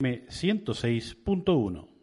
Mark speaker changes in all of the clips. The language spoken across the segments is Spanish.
Speaker 1: 106.1.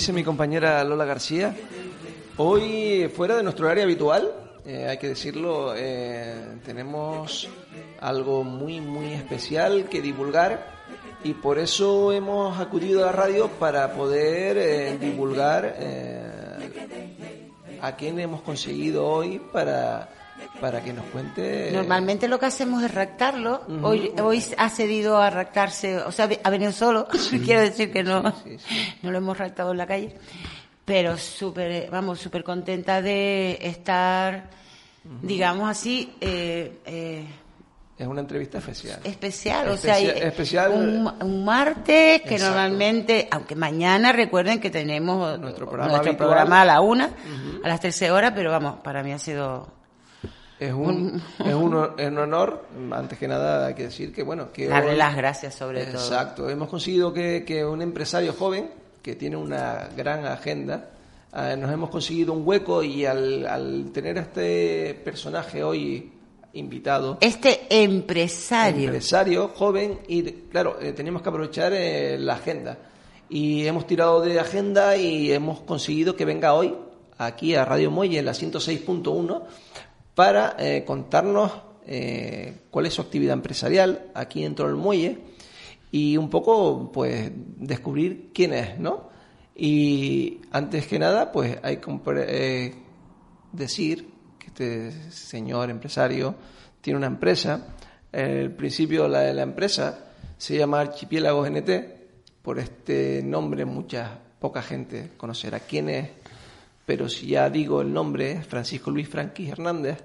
Speaker 2: dice mi compañera Lola García, hoy fuera de nuestro área habitual, eh, hay que decirlo, eh, tenemos algo muy, muy especial que divulgar y por eso hemos acudido a la radio para poder eh, divulgar a quién hemos conseguido hoy para para que nos cuente.
Speaker 3: Normalmente lo que hacemos es raptarlo. Hoy hoy ha cedido a raptarse, o sea, ha venido solo. Quiero decir que no, no lo hemos raptado en la calle. Pero súper, vamos, súper contenta de estar, digamos así, eh, eh,
Speaker 2: es una entrevista especial.
Speaker 3: Especial, o sea, especial, un, martes que normalmente, aunque mañana recuerden que tenemos nuestro programa, a la una, a las 13 horas, pero vamos, para mí ha sido
Speaker 2: es un, es un, honor, antes que nada hay que decir que, bueno, que...
Speaker 3: Darle las gracias sobre
Speaker 2: todo. Exacto, hemos conseguido que, que, un empresario joven, que tiene una gran agenda, eh, nos hemos conseguido un hueco y al, al tener a este personaje hoy invitado...
Speaker 3: Este empresario.
Speaker 2: Empresario joven y, claro, eh, tenemos que aprovechar eh, la agenda. Y hemos tirado de agenda y hemos conseguido que venga hoy aquí a Radio Muelle en la 106.1 para eh, contarnos eh, cuál es su actividad empresarial aquí dentro del muelle y un poco pues descubrir quién es, ¿no? Y antes que nada, pues hay que eh, decir que este señor empresario tiene una empresa. El principio la de la empresa se llama Archipiélago GNT. Por este nombre mucha poca gente conocerá quién es pero si ya digo el nombre, Francisco Luis Franquis Hernández,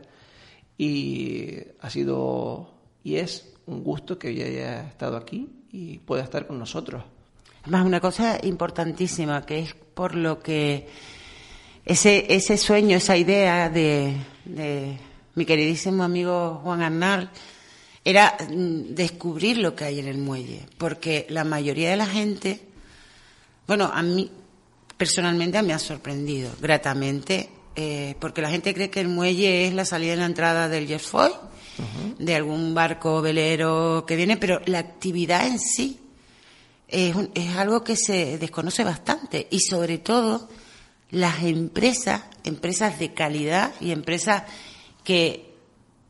Speaker 2: y ha sido y es un gusto que haya estado aquí y pueda estar con nosotros.
Speaker 3: Además, una cosa importantísima, que es por lo que ese, ese sueño, esa idea de, de mi queridísimo amigo Juan Arnal, era mm, descubrir lo que hay en el muelle, porque la mayoría de la gente, bueno, a mí personalmente me ha sorprendido gratamente, eh, porque la gente cree que el muelle es la salida y la entrada del Jerfoy, de algún barco velero que viene, pero la actividad en sí es, es algo que se desconoce bastante. Y sobre todo las empresas, empresas de calidad y empresas que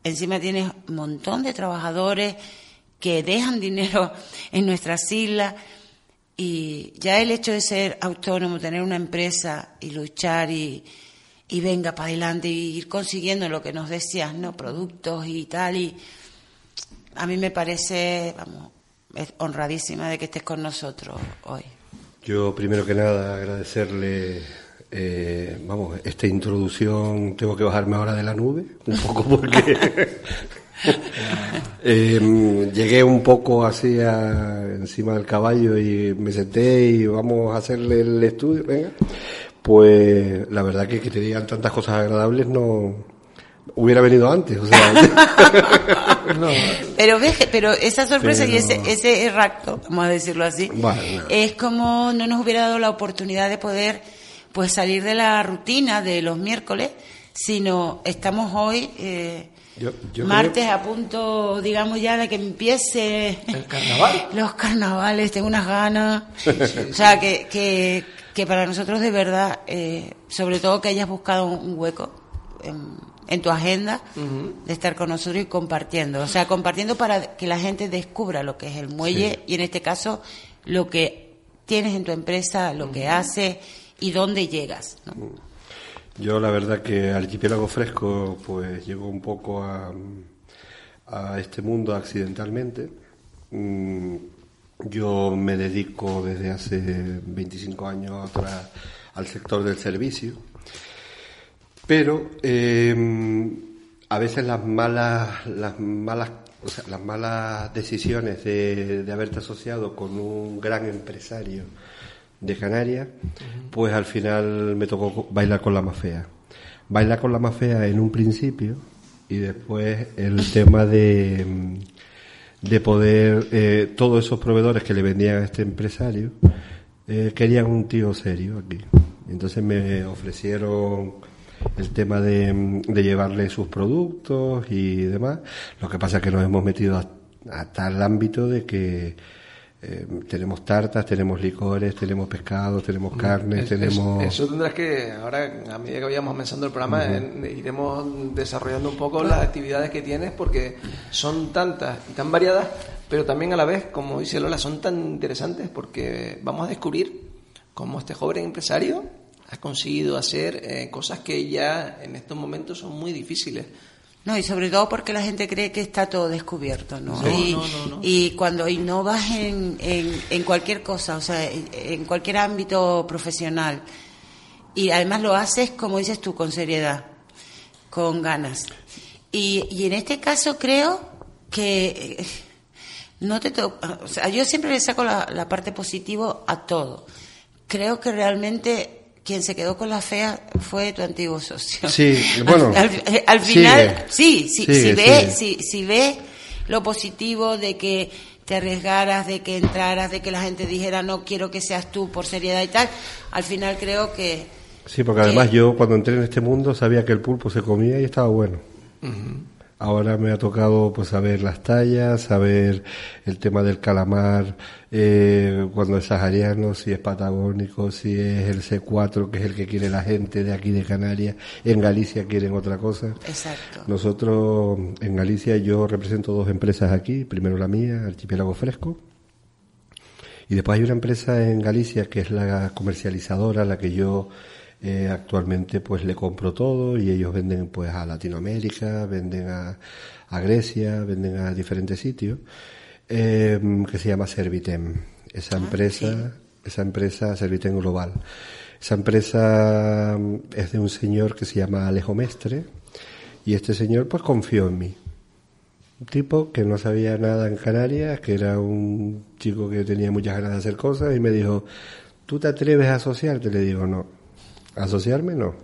Speaker 3: encima tienen un montón de trabajadores que dejan dinero en nuestras islas y ya el hecho de ser autónomo, tener una empresa y luchar y, y venga para adelante y ir consiguiendo lo que nos decías, ¿no? Productos y tal. Y a mí me parece, vamos, es honradísima de que estés con nosotros hoy.
Speaker 4: Yo, primero que nada, agradecerle, eh, vamos, esta introducción. Tengo que bajarme ahora de la nube, un poco porque Eh, llegué un poco así encima del caballo y me senté y vamos a hacerle el estudio, venga. Pues la verdad que que te digan tantas cosas agradables no hubiera venido antes, o sea.
Speaker 3: Pero ves, pero esa sorpresa y ese ese rapto, vamos a decirlo así, es como no nos hubiera dado la oportunidad de poder pues salir de la rutina de los miércoles, sino estamos hoy eh, Martes a punto, digamos ya, de que empiece
Speaker 2: el carnaval.
Speaker 3: Los carnavales, tengo unas ganas. O sea, que, que, que, para nosotros de verdad, eh, sobre todo que hayas buscado un hueco en, tu agenda de estar con nosotros y compartiendo. O sea, compartiendo para que la gente descubra lo que es el muelle y en este caso lo que tienes en tu empresa, lo que haces y dónde llegas. ¿no?
Speaker 4: Yo la verdad que Archipiélago Fresco pues llegó un poco a, este mundo accidentalmente. Mm, Yo me dedico desde hace 25 años al sector del servicio, pero em, a veces las malas, las malas, las malas decisiones de, haberte asociado con un gran empresario de Canarias, pues al final me tocó bailar con la más fea. Bailar con la más fea en un principio y después el tema de de poder, eh, todos esos proveedores que le vendían a este empresario, eh, querían un tío serio aquí. Entonces me ofrecieron el tema de, de, llevarle sus productos y demás. Lo que pasa es que nos hemos metido a tal ámbito de que eh, tenemos tartas, tenemos licores, tenemos pescados, tenemos mm, carnes, tenemos...
Speaker 2: Eso, tendrás que, ahora a medida que vayamos comenzando el programa, iremos desarrollando un poco las actividades que tienes porque son tantas y tan variadas, pero también a la vez, como dice Lola, son tan interesantes porque vamos a descubrir cómo este joven empresario ha conseguido hacer eh, cosas que ya en estos momentos son muy difíciles.
Speaker 3: No, y sobre todo porque la gente cree que está todo descubierto, ¿no? y, y, cuando innovas en, en, en, cualquier cosa, o sea, en cualquier ámbito profesional, y además lo haces, como dices tú, con seriedad, con ganas. Y, y en este caso creo que eh, no te o sea, yo siempre le saco la, la parte positiva a todo. Creo que realmente quien se quedó con la fea fue tu antiguo socio.
Speaker 4: Sí, bueno.
Speaker 3: Al, final, sí, sí, si ve, si, si ve lo positivo de que te arriesgaras, de que entraras, de que la gente dijera no quiero que seas tú por seriedad y tal, al final creo que...
Speaker 4: Sí, porque además yo cuando entré en este mundo sabía que el pulpo se comía y estaba bueno. Ahora me ha tocado pues saber las tallas, saber el tema del calamar, eh, cuando es sahariano, si es patagónico, si es el C4, que es el que quiere la gente de aquí de Canarias. En Galicia quieren otra cosa.
Speaker 3: Exacto.
Speaker 4: Nosotros en Galicia yo represento dos empresas aquí, primero la mía, Archipiélago Fresco, y después hay una empresa en Galicia que es la comercializadora, la que yo eh, actualmente pues le compro todo y ellos venden pues a Latinoamérica, venden a, a Grecia, venden a diferentes sitios, eh, que se llama Servitem. Esa ah, empresa, esa empresa Servitem Global. Esa empresa mm, es de un señor que se llama Alejo Mestre y este señor pues confió en mí. Un tipo que no sabía nada en Canarias, que era un chico que tenía muchas ganas de hacer cosas y me dijo, ¿tú te atreves a asociarte? Le digo, no, Asociarme no.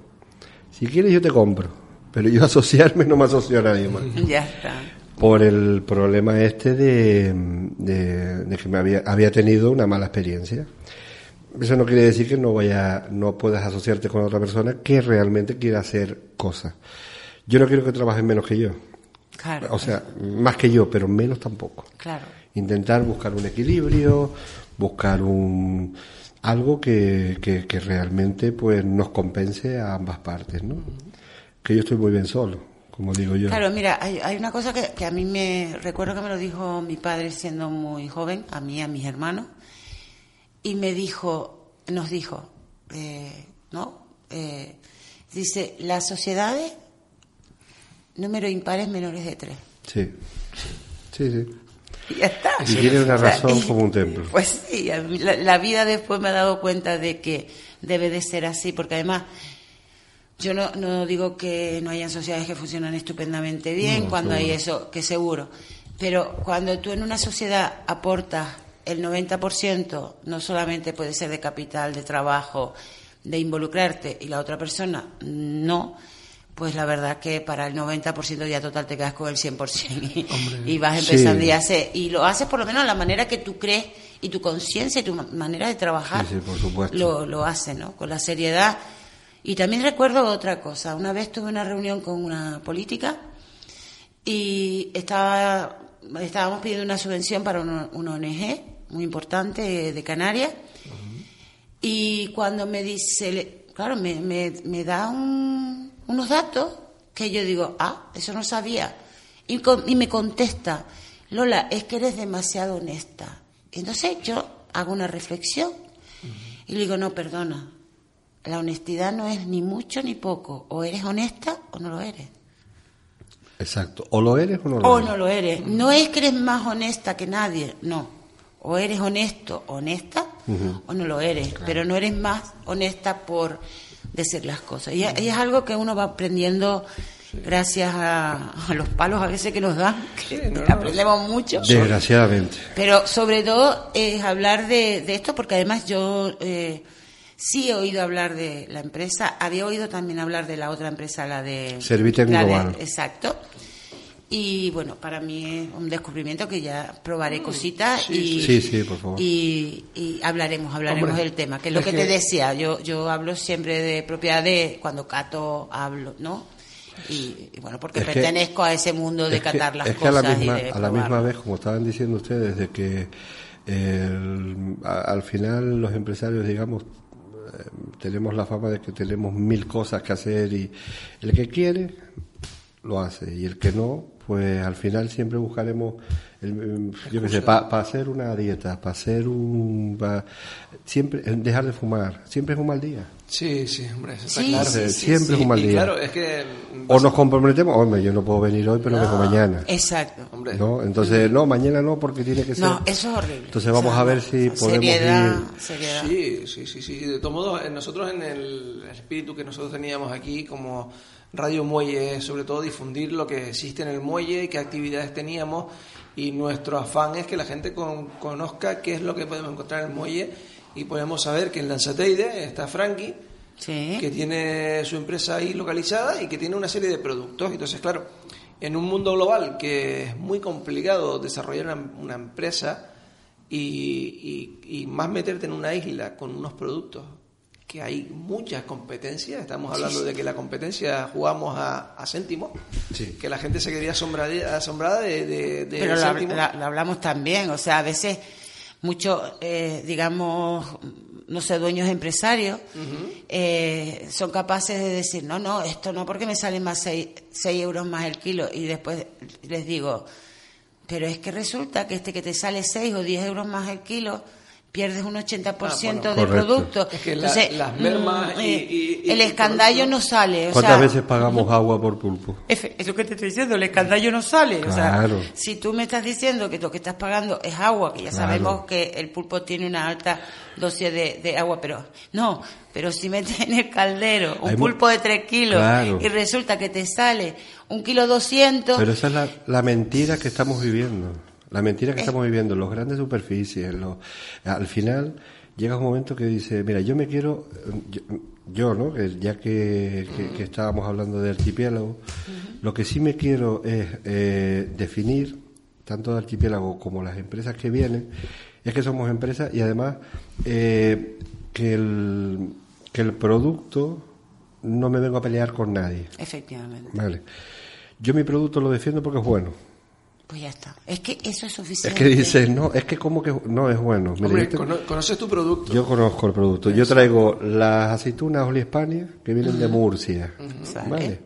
Speaker 4: Si quieres yo te compro, pero yo asociarme no me asocio a nadie más.
Speaker 3: Ya está.
Speaker 4: Por el problema este de, de, que me había, había tenido una mala experiencia. Eso no quiere decir que no vaya, no puedas asociarte con otra persona que realmente quiera hacer cosas. Yo no quiero que trabajen menos que yo.
Speaker 3: Claro.
Speaker 4: O sea, más que yo, pero menos tampoco.
Speaker 3: Claro.
Speaker 4: Intentar buscar un equilibrio, buscar un, algo que, que, realmente pues nos compense a ambas partes, ¿no? Que yo estoy muy bien solo, como digo yo.
Speaker 3: Claro, mira, hay, hay una cosa que, que, a mí me recuerdo que me lo dijo mi padre siendo muy joven, a mí, a mis hermanos, y me dijo, nos dijo, eh, ¿no? Eh, dice, las sociedades, número impares menores de tres.
Speaker 4: Sí, sí, sí.
Speaker 3: Y ya está.
Speaker 4: Y tiene una razón como un templo.
Speaker 3: Pues sí, la, vida después me ha dado cuenta de que debe de ser así, porque además yo no, no digo que no hayan sociedades que funcionan estupendamente bien cuando hay eso, que seguro, pero cuando tú en una sociedad aportas el 90%, no solamente puede ser de capital, de trabajo, de involucrarte, y la otra persona no, pues la verdad que para el 90% ya total te quedas con el 100% y, vas empezando y hace y lo haces por lo menos la manera que tú crees y tu conciencia y tu manera de trabajar Lo, lo hace, ¿no? Con la seriedad. Y también recuerdo otra cosa. Una vez tuve una reunión con una política y estaba, estábamos pidiendo una subvención para una, ONG muy importante de Canarias. Y cuando me dice, claro, me, me, me da un, unos datos que yo digo, ah, eso no sabía. Y, me contesta, Lola, es que eres demasiado honesta. Entonces yo hago una reflexión y le digo, no, perdona, la honestidad no es ni mucho ni poco, o eres honesta o no lo eres.
Speaker 4: Exacto, o lo eres o no
Speaker 3: lo eres. O no lo eres. No es que eres más honesta que nadie, no. O eres honesto, honesta, o no lo eres. Pero no eres más honesta por decir las cosas. Y, y es algo que uno va aprendiendo gracias a, a los palos a veces que nos dan, que
Speaker 2: Sí, no, no,
Speaker 3: aprendemos mucho.
Speaker 4: Desgraciadamente.
Speaker 3: Pero sobre todo es hablar de, de esto, porque además yo eh, sí he oído hablar de la empresa, había oído también hablar de la otra empresa, la de...
Speaker 4: Servitem
Speaker 3: de-
Speaker 4: Global.
Speaker 3: exacto. Y bueno, para mí es un descubrimiento que ya probaré cositas y,
Speaker 4: Sí, sí, por favor.
Speaker 3: y, y hablaremos, hablaremos
Speaker 2: Hombre,
Speaker 3: del tema, que es lo
Speaker 2: es
Speaker 3: que,
Speaker 2: que-
Speaker 3: te decía, yo, yo hablo siempre de propiedad de cuando cato hablo, ¿no? Y, y bueno, porque
Speaker 4: Es que-
Speaker 3: pertenezco a ese mundo de
Speaker 4: Es que-
Speaker 3: catar las
Speaker 4: es que a la
Speaker 3: cosas
Speaker 4: misma,
Speaker 3: y de
Speaker 4: a la misma vez, como estaban diciendo ustedes, de que el- a- al final los empresarios, digamos, eh, tenemos la fama de que tenemos mil cosas que hacer y el que quiere lo hace. Y el que no, pues al final siempre buscaremos, el, yo qué sé, para hacer una dieta, para hacer un... pa- siempre dejar de fumar, siempre es un mal día.
Speaker 2: Sí, sí, hombre, está
Speaker 3: Sí,
Speaker 2: claro.
Speaker 3: sí,
Speaker 4: sí, Siempre es un mal día.
Speaker 2: claro, es que...
Speaker 4: O nos comprometemos, hombre, yo no puedo venir hoy, pero vengo mañana.
Speaker 3: Exacto.
Speaker 2: Hombre,
Speaker 4: ¿No? Entonces, no, mañana no, porque tiene que ser.
Speaker 3: No, eso es horrible.
Speaker 4: Entonces vamos a ver si podemos
Speaker 3: seriedad,
Speaker 4: ir-
Speaker 3: Seriedad.
Speaker 2: Sí, sí, sí, sí. De todos modos, eh, nosotros en el espíritu que nosotros teníamos aquí como Radio Muelle, es sobre todo difundir lo que existe en el muelle, qué actividades teníamos y nuestro afán es que la gente con- conozca qué es lo que podemos encontrar en el muelle y podemos saber que en Lanzateide está Frankie,
Speaker 3: Sí.
Speaker 2: que tiene su empresa ahí localizada y que tiene una serie de productos. Entonces, claro, en un mundo global que es muy complicado desarrollar una, una empresa y, y- y más meterte en una isla con unos productos que hay muchas competencias, estamos hablando de que la competencia jugamos a, a céntimos,
Speaker 4: Sí.
Speaker 2: que la gente se quedaría asombrada, asombrada de, de, de
Speaker 3: Pero lo, la- lo hablamos también, o sea, a veces muchos, eh, digamos, no sé, dueños empresarios eh, son capaces de decir, no, no, esto no, porque me sale más 6 euros más el kilo. Y después les digo, pero es que resulta que este que te sale 6 o 10 euros más el kilo, pierdes un 80%
Speaker 2: Ah, bueno,
Speaker 4: correcto.
Speaker 3: producto.
Speaker 2: Es que la-
Speaker 3: Entonces,
Speaker 2: las mermas
Speaker 3: mm,
Speaker 2: y- y- y-
Speaker 3: el escandallo no sale. o
Speaker 4: ¿Cuántas
Speaker 3: sea,
Speaker 4: veces pagamos agua por pulpo?
Speaker 3: Efe- Es lo que te estoy diciendo, el escandallo no sale. O sea,
Speaker 4: Claro.
Speaker 3: si tú me estás diciendo que lo que estás pagando es agua, que ya
Speaker 4: Claro.
Speaker 3: sabemos que el pulpo tiene una alta dosis de, de agua, pero no, pero si metes en el caldero un
Speaker 4: Hay
Speaker 3: pulpo de 3 kilos
Speaker 4: Claro.
Speaker 3: y resulta que te sale un kilo 200,
Speaker 4: Pero esa es la, la mentira que estamos viviendo. La mentira que estamos viviendo, los grandes superficies. Los, al final llega un momento que dice, mira, yo me quiero, yo, yo, ¿no? Ya que, que- que estábamos hablando de archipiélago, lo que sí me quiero es eh, definir, tanto de archipiélago como las empresas que vienen, es que somos empresas y además eh, que, el, que el producto no me vengo a pelear con nadie.
Speaker 3: efectivamente,
Speaker 4: Vale. Yo mi producto lo defiendo porque es bueno.
Speaker 3: Pues ya está. Es que eso es
Speaker 4: Es
Speaker 3: suficiente.
Speaker 4: que dices, no, es que como que no es bueno. Mira,
Speaker 2: Hombre,
Speaker 4: yo, te-
Speaker 2: cono- conoces tu producto.
Speaker 4: yo conozco el producto. Yo traigo las aceitunas Oli España que vienen de Murcia.
Speaker 3: Vale.
Speaker 4: Vale.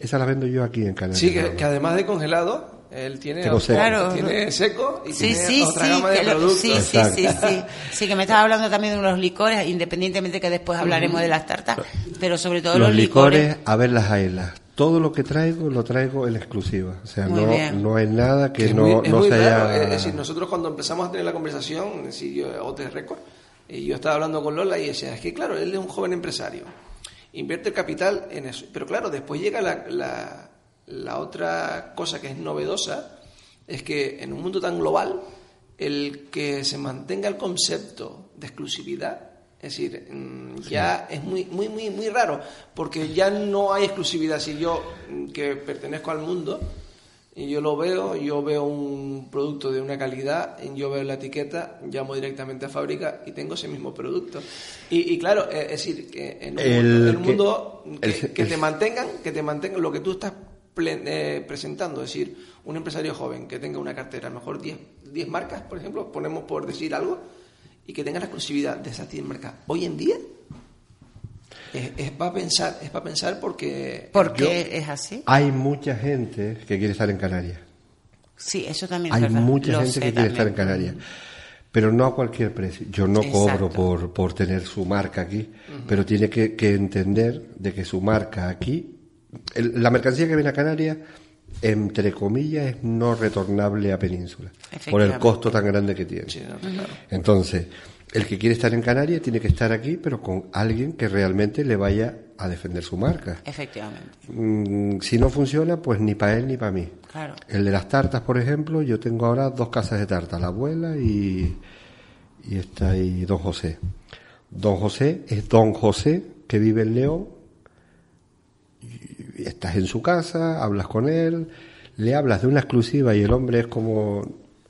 Speaker 4: Esas las vendo yo aquí en Canarias.
Speaker 2: Sí, que, que además de congelado, él tiene,
Speaker 4: seco.
Speaker 3: Claro.
Speaker 2: tiene seco y
Speaker 3: Sí,
Speaker 2: tiene
Speaker 3: sí,
Speaker 2: otra
Speaker 3: sí,
Speaker 2: gama de productos.
Speaker 3: sí, sí, sí, sí. Sí, que me estabas hablando también de unos licores, independientemente que después hablaremos de las tartas, pero sobre todo los,
Speaker 4: Los licores, a ver las ailas. Todo lo que traigo lo traigo en exclusiva. O sea,
Speaker 3: Muy
Speaker 4: no,
Speaker 3: bien.
Speaker 4: no hay nada que no,
Speaker 2: muy, es
Speaker 4: no
Speaker 2: muy
Speaker 4: se
Speaker 2: raro.
Speaker 4: haya...
Speaker 2: Es decir, nosotros cuando empezamos a tener la conversación, es decir, yo, OT Record, y yo estaba hablando con Lola y decía, es que claro, él es un joven empresario, invierte el capital en eso. Pero claro, después llega la, la, la otra cosa que es novedosa, es que en un mundo tan global, el que se mantenga el concepto de exclusividad, es decir, mm, ya es muy, muy, muy, muy raro, porque ya no hay exclusividad. Si yo, mm, que pertenezco al mundo, y yo lo veo, yo veo un producto de una calidad, y yo veo la etiqueta, llamo directamente a fábrica y tengo ese mismo producto. Y, y claro, eh, es decir, que en un
Speaker 4: El
Speaker 2: mundo, en mundo que,
Speaker 4: el-
Speaker 2: que
Speaker 4: el-
Speaker 2: te mantengan, que te mantengan lo que tú estás eh, presentando, es decir, un empresario joven que tenga una cartera, a lo mejor 10, 10 marcas, por ejemplo, ponemos por decir algo, y que tenga la exclusividad de esas 10 marcas. Hoy en día es, es para pensar, es para pensar porque
Speaker 3: porque es así.
Speaker 4: Hay mucha gente que quiere estar en Canarias.
Speaker 3: Sí, eso también
Speaker 4: Hay
Speaker 3: es verdad.
Speaker 4: mucha
Speaker 3: Lo
Speaker 4: gente que quiere estar en. Canarias. Pero no a cualquier precio. Yo no cobro por, por tener su marca aquí, pero tiene que, que entender de que su marca aquí, el- la mercancía que viene a Canarias entre comillas, es no retornable a Península, por el costo tan grande que tiene.
Speaker 2: Sí, no, claro.
Speaker 4: Entonces, el que quiere estar en Canarias tiene que estar aquí, pero con alguien que realmente le vaya a defender su marca.
Speaker 3: Efectivamente.
Speaker 4: Mm, si no funciona, pues ni para él ni para mí.
Speaker 3: Claro.
Speaker 4: El de las tartas, por ejemplo, yo tengo ahora dos casas de tarta, la abuela y, y está ahí Don José. Don José es Don José que vive en León. Estás en su casa, hablas con él, le hablas de una exclusiva y el hombre es como,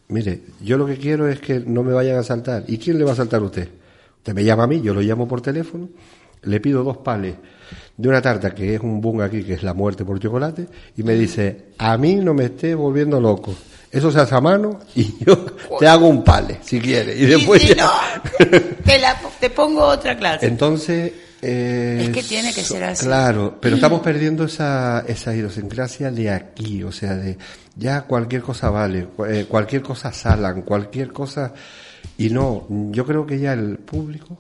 Speaker 4: mire, yo lo que quiero es que no me vayan a saltar. ¿Y quién le va a saltar a usted? Usted me llama a mí, yo lo llamo por teléfono, le pido dos pales de una tarta que es un boom aquí, que es la muerte por chocolate, y me dice, a mí no me esté volviendo loco. Eso se hace a mano y yo te hago un pale, si quieres. Y después
Speaker 3: si
Speaker 4: ya-
Speaker 3: no, te, la- te pongo otra clase.
Speaker 4: Entonces... eh,
Speaker 3: Es que tiene que ser así.
Speaker 4: Claro, pero estamos perdiendo esa, esa idiosincrasia de aquí, o sea, de ya cualquier cosa vale, eh, cualquier cosa salan, cualquier cosa... Y no, yo creo que ya el público,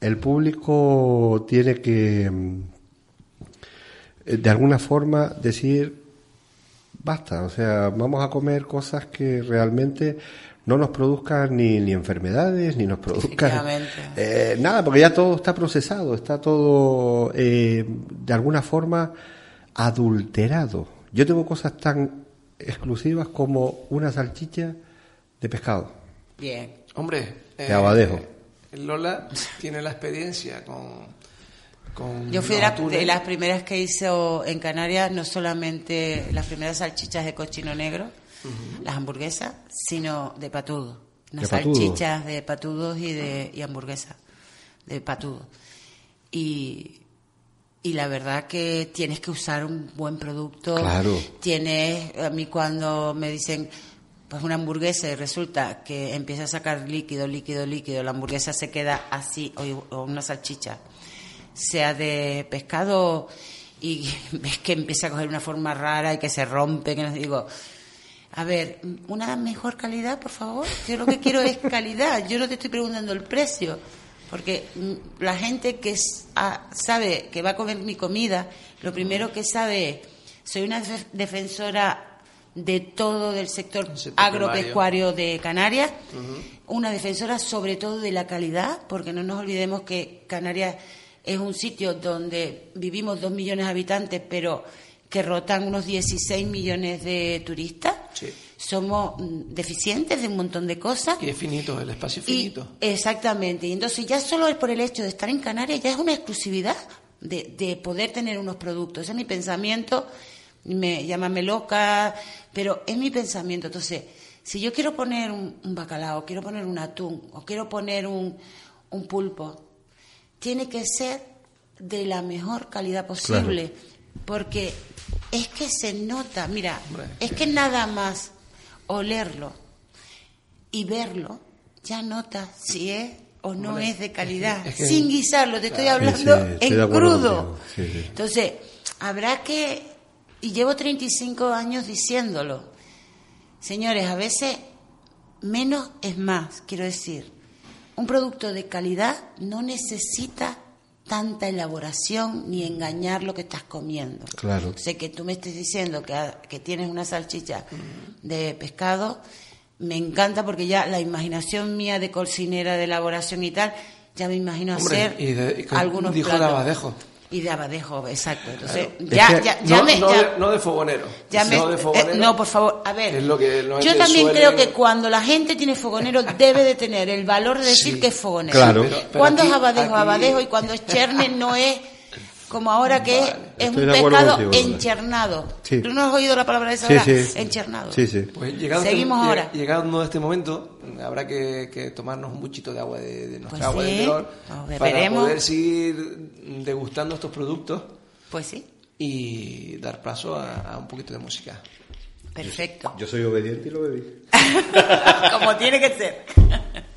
Speaker 4: el público tiene que, mm, eh, de alguna forma, decir, basta, o sea, vamos a comer cosas que realmente no nos produzcan ni, ni enfermedades, ni nos produzcan
Speaker 3: Efectivamente.
Speaker 4: eh, nada, porque ya todo está procesado, está todo eh, de alguna forma adulterado. Yo tengo cosas tan exclusivas como una salchicha de pescado.
Speaker 3: Bien.
Speaker 2: Hombre, eh,
Speaker 4: De Abadejo.
Speaker 2: Lola tiene la experiencia con. con
Speaker 3: Yo fui de, la- de las primeras que hizo en Canarias, no solamente las primeras salchichas de cochino negro, las hamburguesas, sino de patudo. Unas
Speaker 4: ¿De patudo?
Speaker 3: salchichas de patudos y de y hamburguesas de patudo. Y, y la verdad que tienes que usar un buen producto.
Speaker 4: Claro.
Speaker 3: Tienes, a mí cuando me dicen, pues una hamburguesa y resulta que empieza a sacar líquido, líquido, líquido, la hamburguesa se queda así, o, o una salchicha, sea de pescado y ves que empieza a coger una forma rara y que se rompe, que no digo, a ver, una mejor calidad, por favor. Yo lo que quiero es calidad. Yo no te estoy preguntando el precio. Porque mm, la gente que ah, sabe que va a comer mi comida, lo primero que sabe, es, soy una def- defensora de todo del sector
Speaker 2: sector
Speaker 3: agropecuario de Canarias, una defensora sobre todo de la calidad, porque no nos olvidemos que Canarias es un sitio donde vivimos dos millones de habitantes, pero que rotan unos 16 millones de turistas.
Speaker 2: Sí.
Speaker 3: Somos mm, deficientes de un montón de cosas.
Speaker 2: Y es finito, el espacio es
Speaker 3: Y-
Speaker 2: finito.
Speaker 3: exactamente. Y entonces ya solo es por el hecho de estar en Canarias ya es una exclusividad de, de poder tener unos productos. Ese es mi pensamiento. Me, llámame loca, pero es mi pensamiento. Entonces, si yo quiero poner un, un bacalao, quiero poner un atún o quiero poner un, un pulpo, tiene que ser de la mejor calidad posible. Porque es que se nota, mira, es que nada más olerlo y verlo, ya notas si es o no es de calidad.
Speaker 2: es que- es que-
Speaker 3: Sin guisarlo, te estoy hablando
Speaker 4: Sí, sí, estoy de
Speaker 3: en crudo.
Speaker 4: contigo. Sí, sí.
Speaker 3: Entonces, habrá que, y llevo 35 años diciéndolo, señores, a veces menos es más, quiero decir, un producto de calidad no necesita tanta elaboración ni engañar lo que estás comiendo.
Speaker 4: Claro.
Speaker 3: Sé que tú me estés diciendo que, ha- que tienes una salchicha de pescado, me encanta porque ya la imaginación mía de cocinera, de elaboración y tal, ya me imagino
Speaker 2: Hombre,
Speaker 3: hacer
Speaker 2: y de- y
Speaker 3: algunos
Speaker 2: dijo de
Speaker 3: platos.
Speaker 2: abadejo.
Speaker 3: Y de abadejo, exacto. Entonces,
Speaker 4: Es
Speaker 3: ya, ya, ya
Speaker 2: no,
Speaker 3: me...
Speaker 2: no de, no de fogonero.
Speaker 3: ya me-
Speaker 2: no de
Speaker 3: eh,
Speaker 2: fogonero.
Speaker 3: no, por favor, a ver.
Speaker 2: Es lo que no es
Speaker 3: yo
Speaker 2: que
Speaker 3: también
Speaker 2: suelen-
Speaker 3: creo que cuando la gente tiene fogonero debe de tener el valor de decir
Speaker 2: Sí.
Speaker 3: que es fogonero.
Speaker 4: Claro.
Speaker 2: Pero- pero
Speaker 3: cuando
Speaker 2: aquí-
Speaker 3: es abadejo,
Speaker 2: aquí-
Speaker 3: abadejo y cuando es cherne no es como ahora que es, es un pescado
Speaker 4: contigo,
Speaker 3: enchernado.
Speaker 4: Sí.
Speaker 3: ¿Tú no has oído la palabra esa
Speaker 4: Sí, sí.
Speaker 3: Enchernado.
Speaker 4: Sí, sí.
Speaker 2: Pues llegado
Speaker 3: Seguimos
Speaker 2: este,
Speaker 3: ahora.
Speaker 2: Llegando a este momento, habrá que, que tomarnos un buchito de agua de, de nuestra
Speaker 3: Pues
Speaker 2: agua
Speaker 3: sí,
Speaker 2: de
Speaker 3: nos
Speaker 2: para poder seguir degustando estos productos
Speaker 3: Pues sí,
Speaker 2: y dar paso a, a un poquito de música.
Speaker 3: perfecto.
Speaker 4: Yo soy obediente y lo bebí.
Speaker 3: como tiene que ser.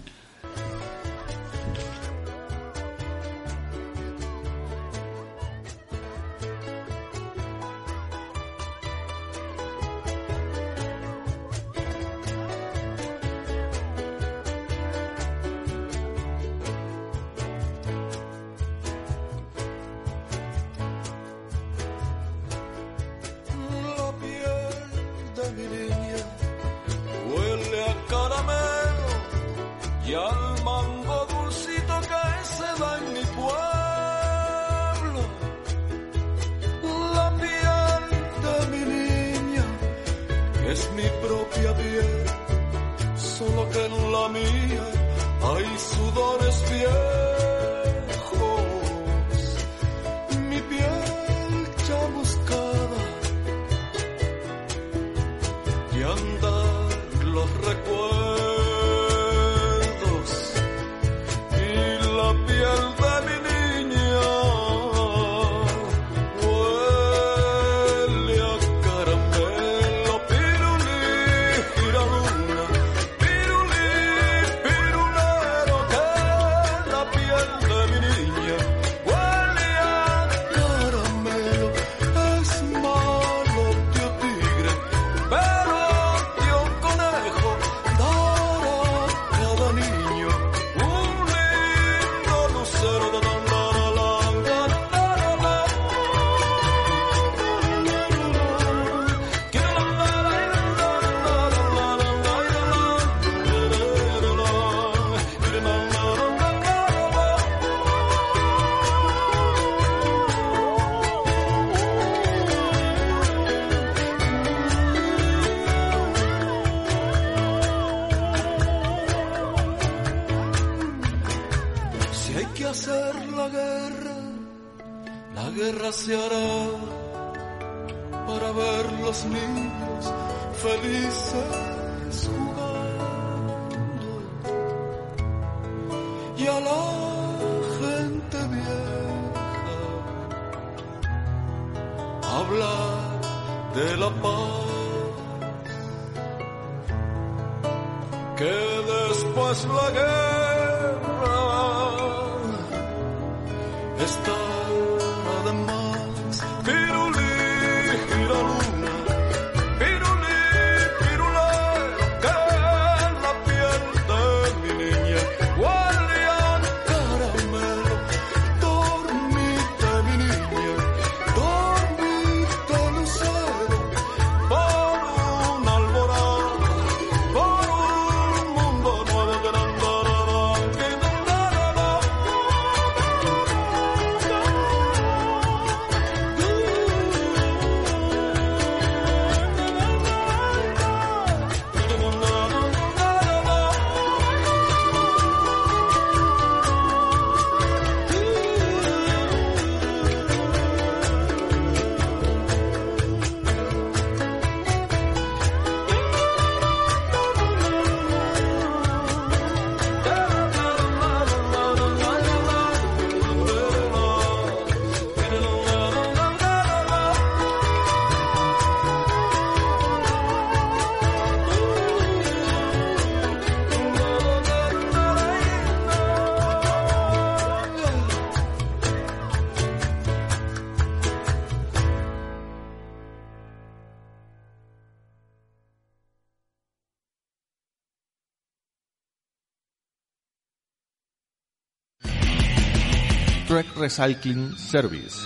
Speaker 5: Recycling Service.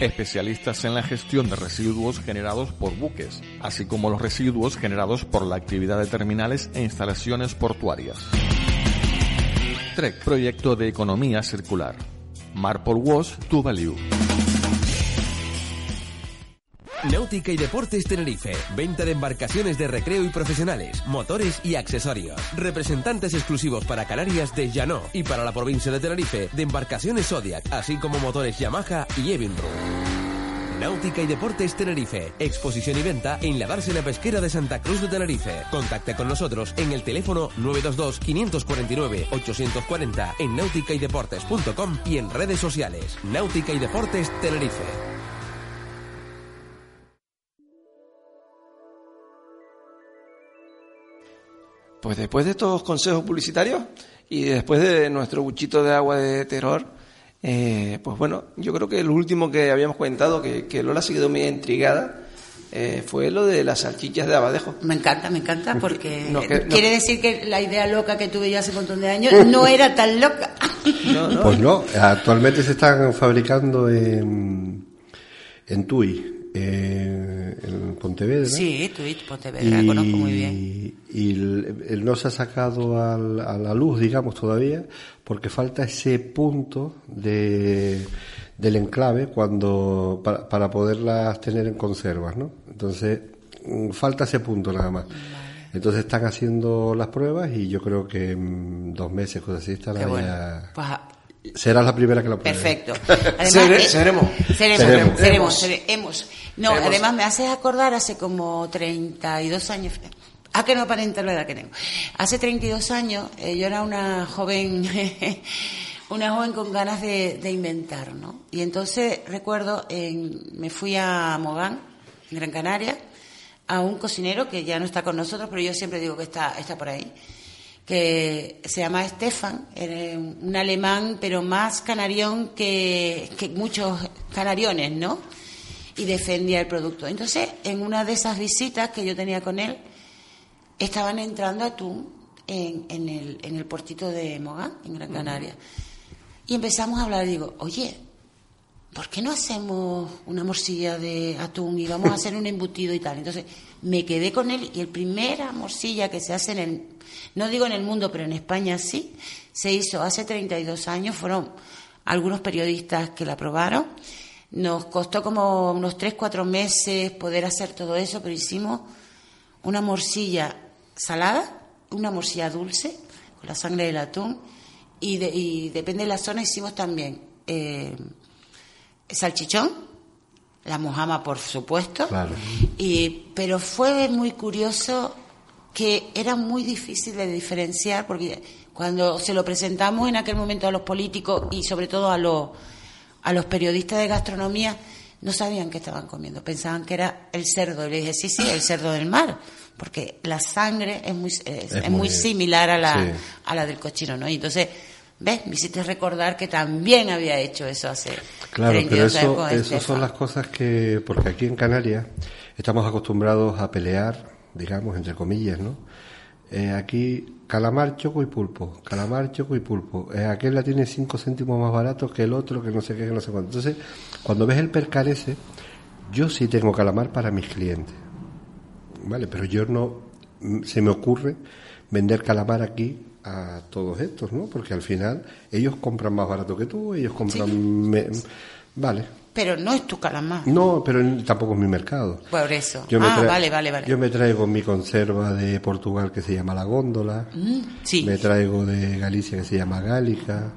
Speaker 5: Especialistas en la gestión de residuos generados por buques, así como los residuos generados por la actividad de terminales e instalaciones portuarias. TREC, proyecto de economía circular. Marpol Wash to Value.
Speaker 6: Náutica y Deportes Tenerife. Venta de embarcaciones de recreo y profesionales, motores y accesorios. Representantes exclusivos para Canarias de Llano y para la provincia de Tenerife de embarcaciones Zodiac, así como motores Yamaha y Evinrude. Náutica y Deportes Tenerife. Exposición y venta en la dársena pesquera de Santa Cruz de Tenerife. Contacte con nosotros en el teléfono 922-549-840 en nauticaydeportes.com y en redes sociales. Náutica y Deportes Tenerife.
Speaker 2: Pues después de estos consejos publicitarios y después de nuestro buchito de agua de terror, eh, pues bueno, yo creo que lo último que habíamos comentado, que, que Lola ha seguido muy intrigada, eh, fue lo de las salchichas de abadejo.
Speaker 3: Me encanta, me encanta, porque quiere decir que la idea loca que tuve yo hace un montón de años no era tan loca.
Speaker 4: Pues no, actualmente se están fabricando en, en TUI, eh, en Pontevedra.
Speaker 3: Sí, Twitch, Pontevedra, y, conozco muy bien.
Speaker 4: Y él no se ha sacado a la luz, digamos, todavía, porque falta ese punto de, del enclave cuando para, para poderlas tener en conservas, ¿no? Entonces, mm, falta ese punto nada más. Entonces están haciendo las pruebas y yo creo que en dos meses, cosas así, estará ya... Pues Serás la primera que lo pruebe.
Speaker 3: Perfecto.
Speaker 2: Además, eh, seremos.
Speaker 3: Seremos, seremos, seremos. No, además me haces acordar hace como 32 años. Ah, que no para la edad que tengo. Hace 32 años eh, yo era una joven, una joven con ganas de, inventar, ¿no? Y entonces recuerdo, en, me fui a Mogán, en Gran Canaria, a un cocinero que ya no está con nosotros, pero yo siempre digo que está, está por ahí que se llama Stefan, era un alemán, pero más canarión que, muchos canariones, ¿no? Y defendía el producto. Entonces, en una de esas visitas que yo tenía con él, estaban entrando atún en, en, el, en el portito de Mogán, en Gran Canaria. Y empezamos a hablar, y digo, oye, ¿por qué no hacemos una morcilla de atún y vamos a hacer un embutido y tal? Entonces, me quedé con él y el primera morcilla que se hace en el, no digo en el mundo, pero en España sí, se hizo hace 32 años, fueron algunos periodistas que la probaron. Nos costó como unos 3, 4 meses poder hacer todo eso, pero hicimos una morcilla salada, una morcilla dulce, con la sangre del atún, y, y depende de la zona hicimos también eh, salchichón, la mojama, por supuesto.
Speaker 4: Claro.
Speaker 3: Y, pero fue muy curioso que era muy difícil de diferenciar porque cuando se lo presentamos en aquel momento a los políticos y sobre todo a los, a los periodistas de gastronomía, no sabían qué estaban comiendo, pensaban que era el cerdo. Y le dije, sí, sí, el cerdo del mar, porque la sangre es muy, es, es muy,
Speaker 4: muy-
Speaker 3: similar a la,
Speaker 4: sí.
Speaker 3: a la del cochino, ¿no? Y entonces, ¿ves? Me hiciste recordar que también había hecho eso hace
Speaker 4: Claro,
Speaker 3: 32
Speaker 4: pero
Speaker 3: años
Speaker 4: eso,
Speaker 3: con
Speaker 4: eso son las cosas que, porque aquí en Canarias estamos acostumbrados a pelear, digamos, entre comillas, ¿no? Eh, aquí, calamar, choco y pulpo, calamar, choco y pulpo. Eh, aquel la tiene cinco céntimos más barato que el otro, que no sé qué, que no sé cuánto. Entonces, cuando ves el percal ese, yo sí tengo calamar para mis clientes, ¿vale? Pero yo no, mm, se me ocurre vender calamar aquí a todos estos, ¿no? Porque al final ellos compran más barato que tú, ellos compran... me- vale.
Speaker 3: Pero no es tu calamar.
Speaker 4: No, pero tampoco es mi mercado.
Speaker 3: Por eso.
Speaker 4: Yo
Speaker 3: ah, vale, vale, vale.
Speaker 4: Yo me traigo mi conserva de Portugal que se llama la góndola.
Speaker 3: Mm, sí.
Speaker 4: Me traigo de Galicia que se llama gálica.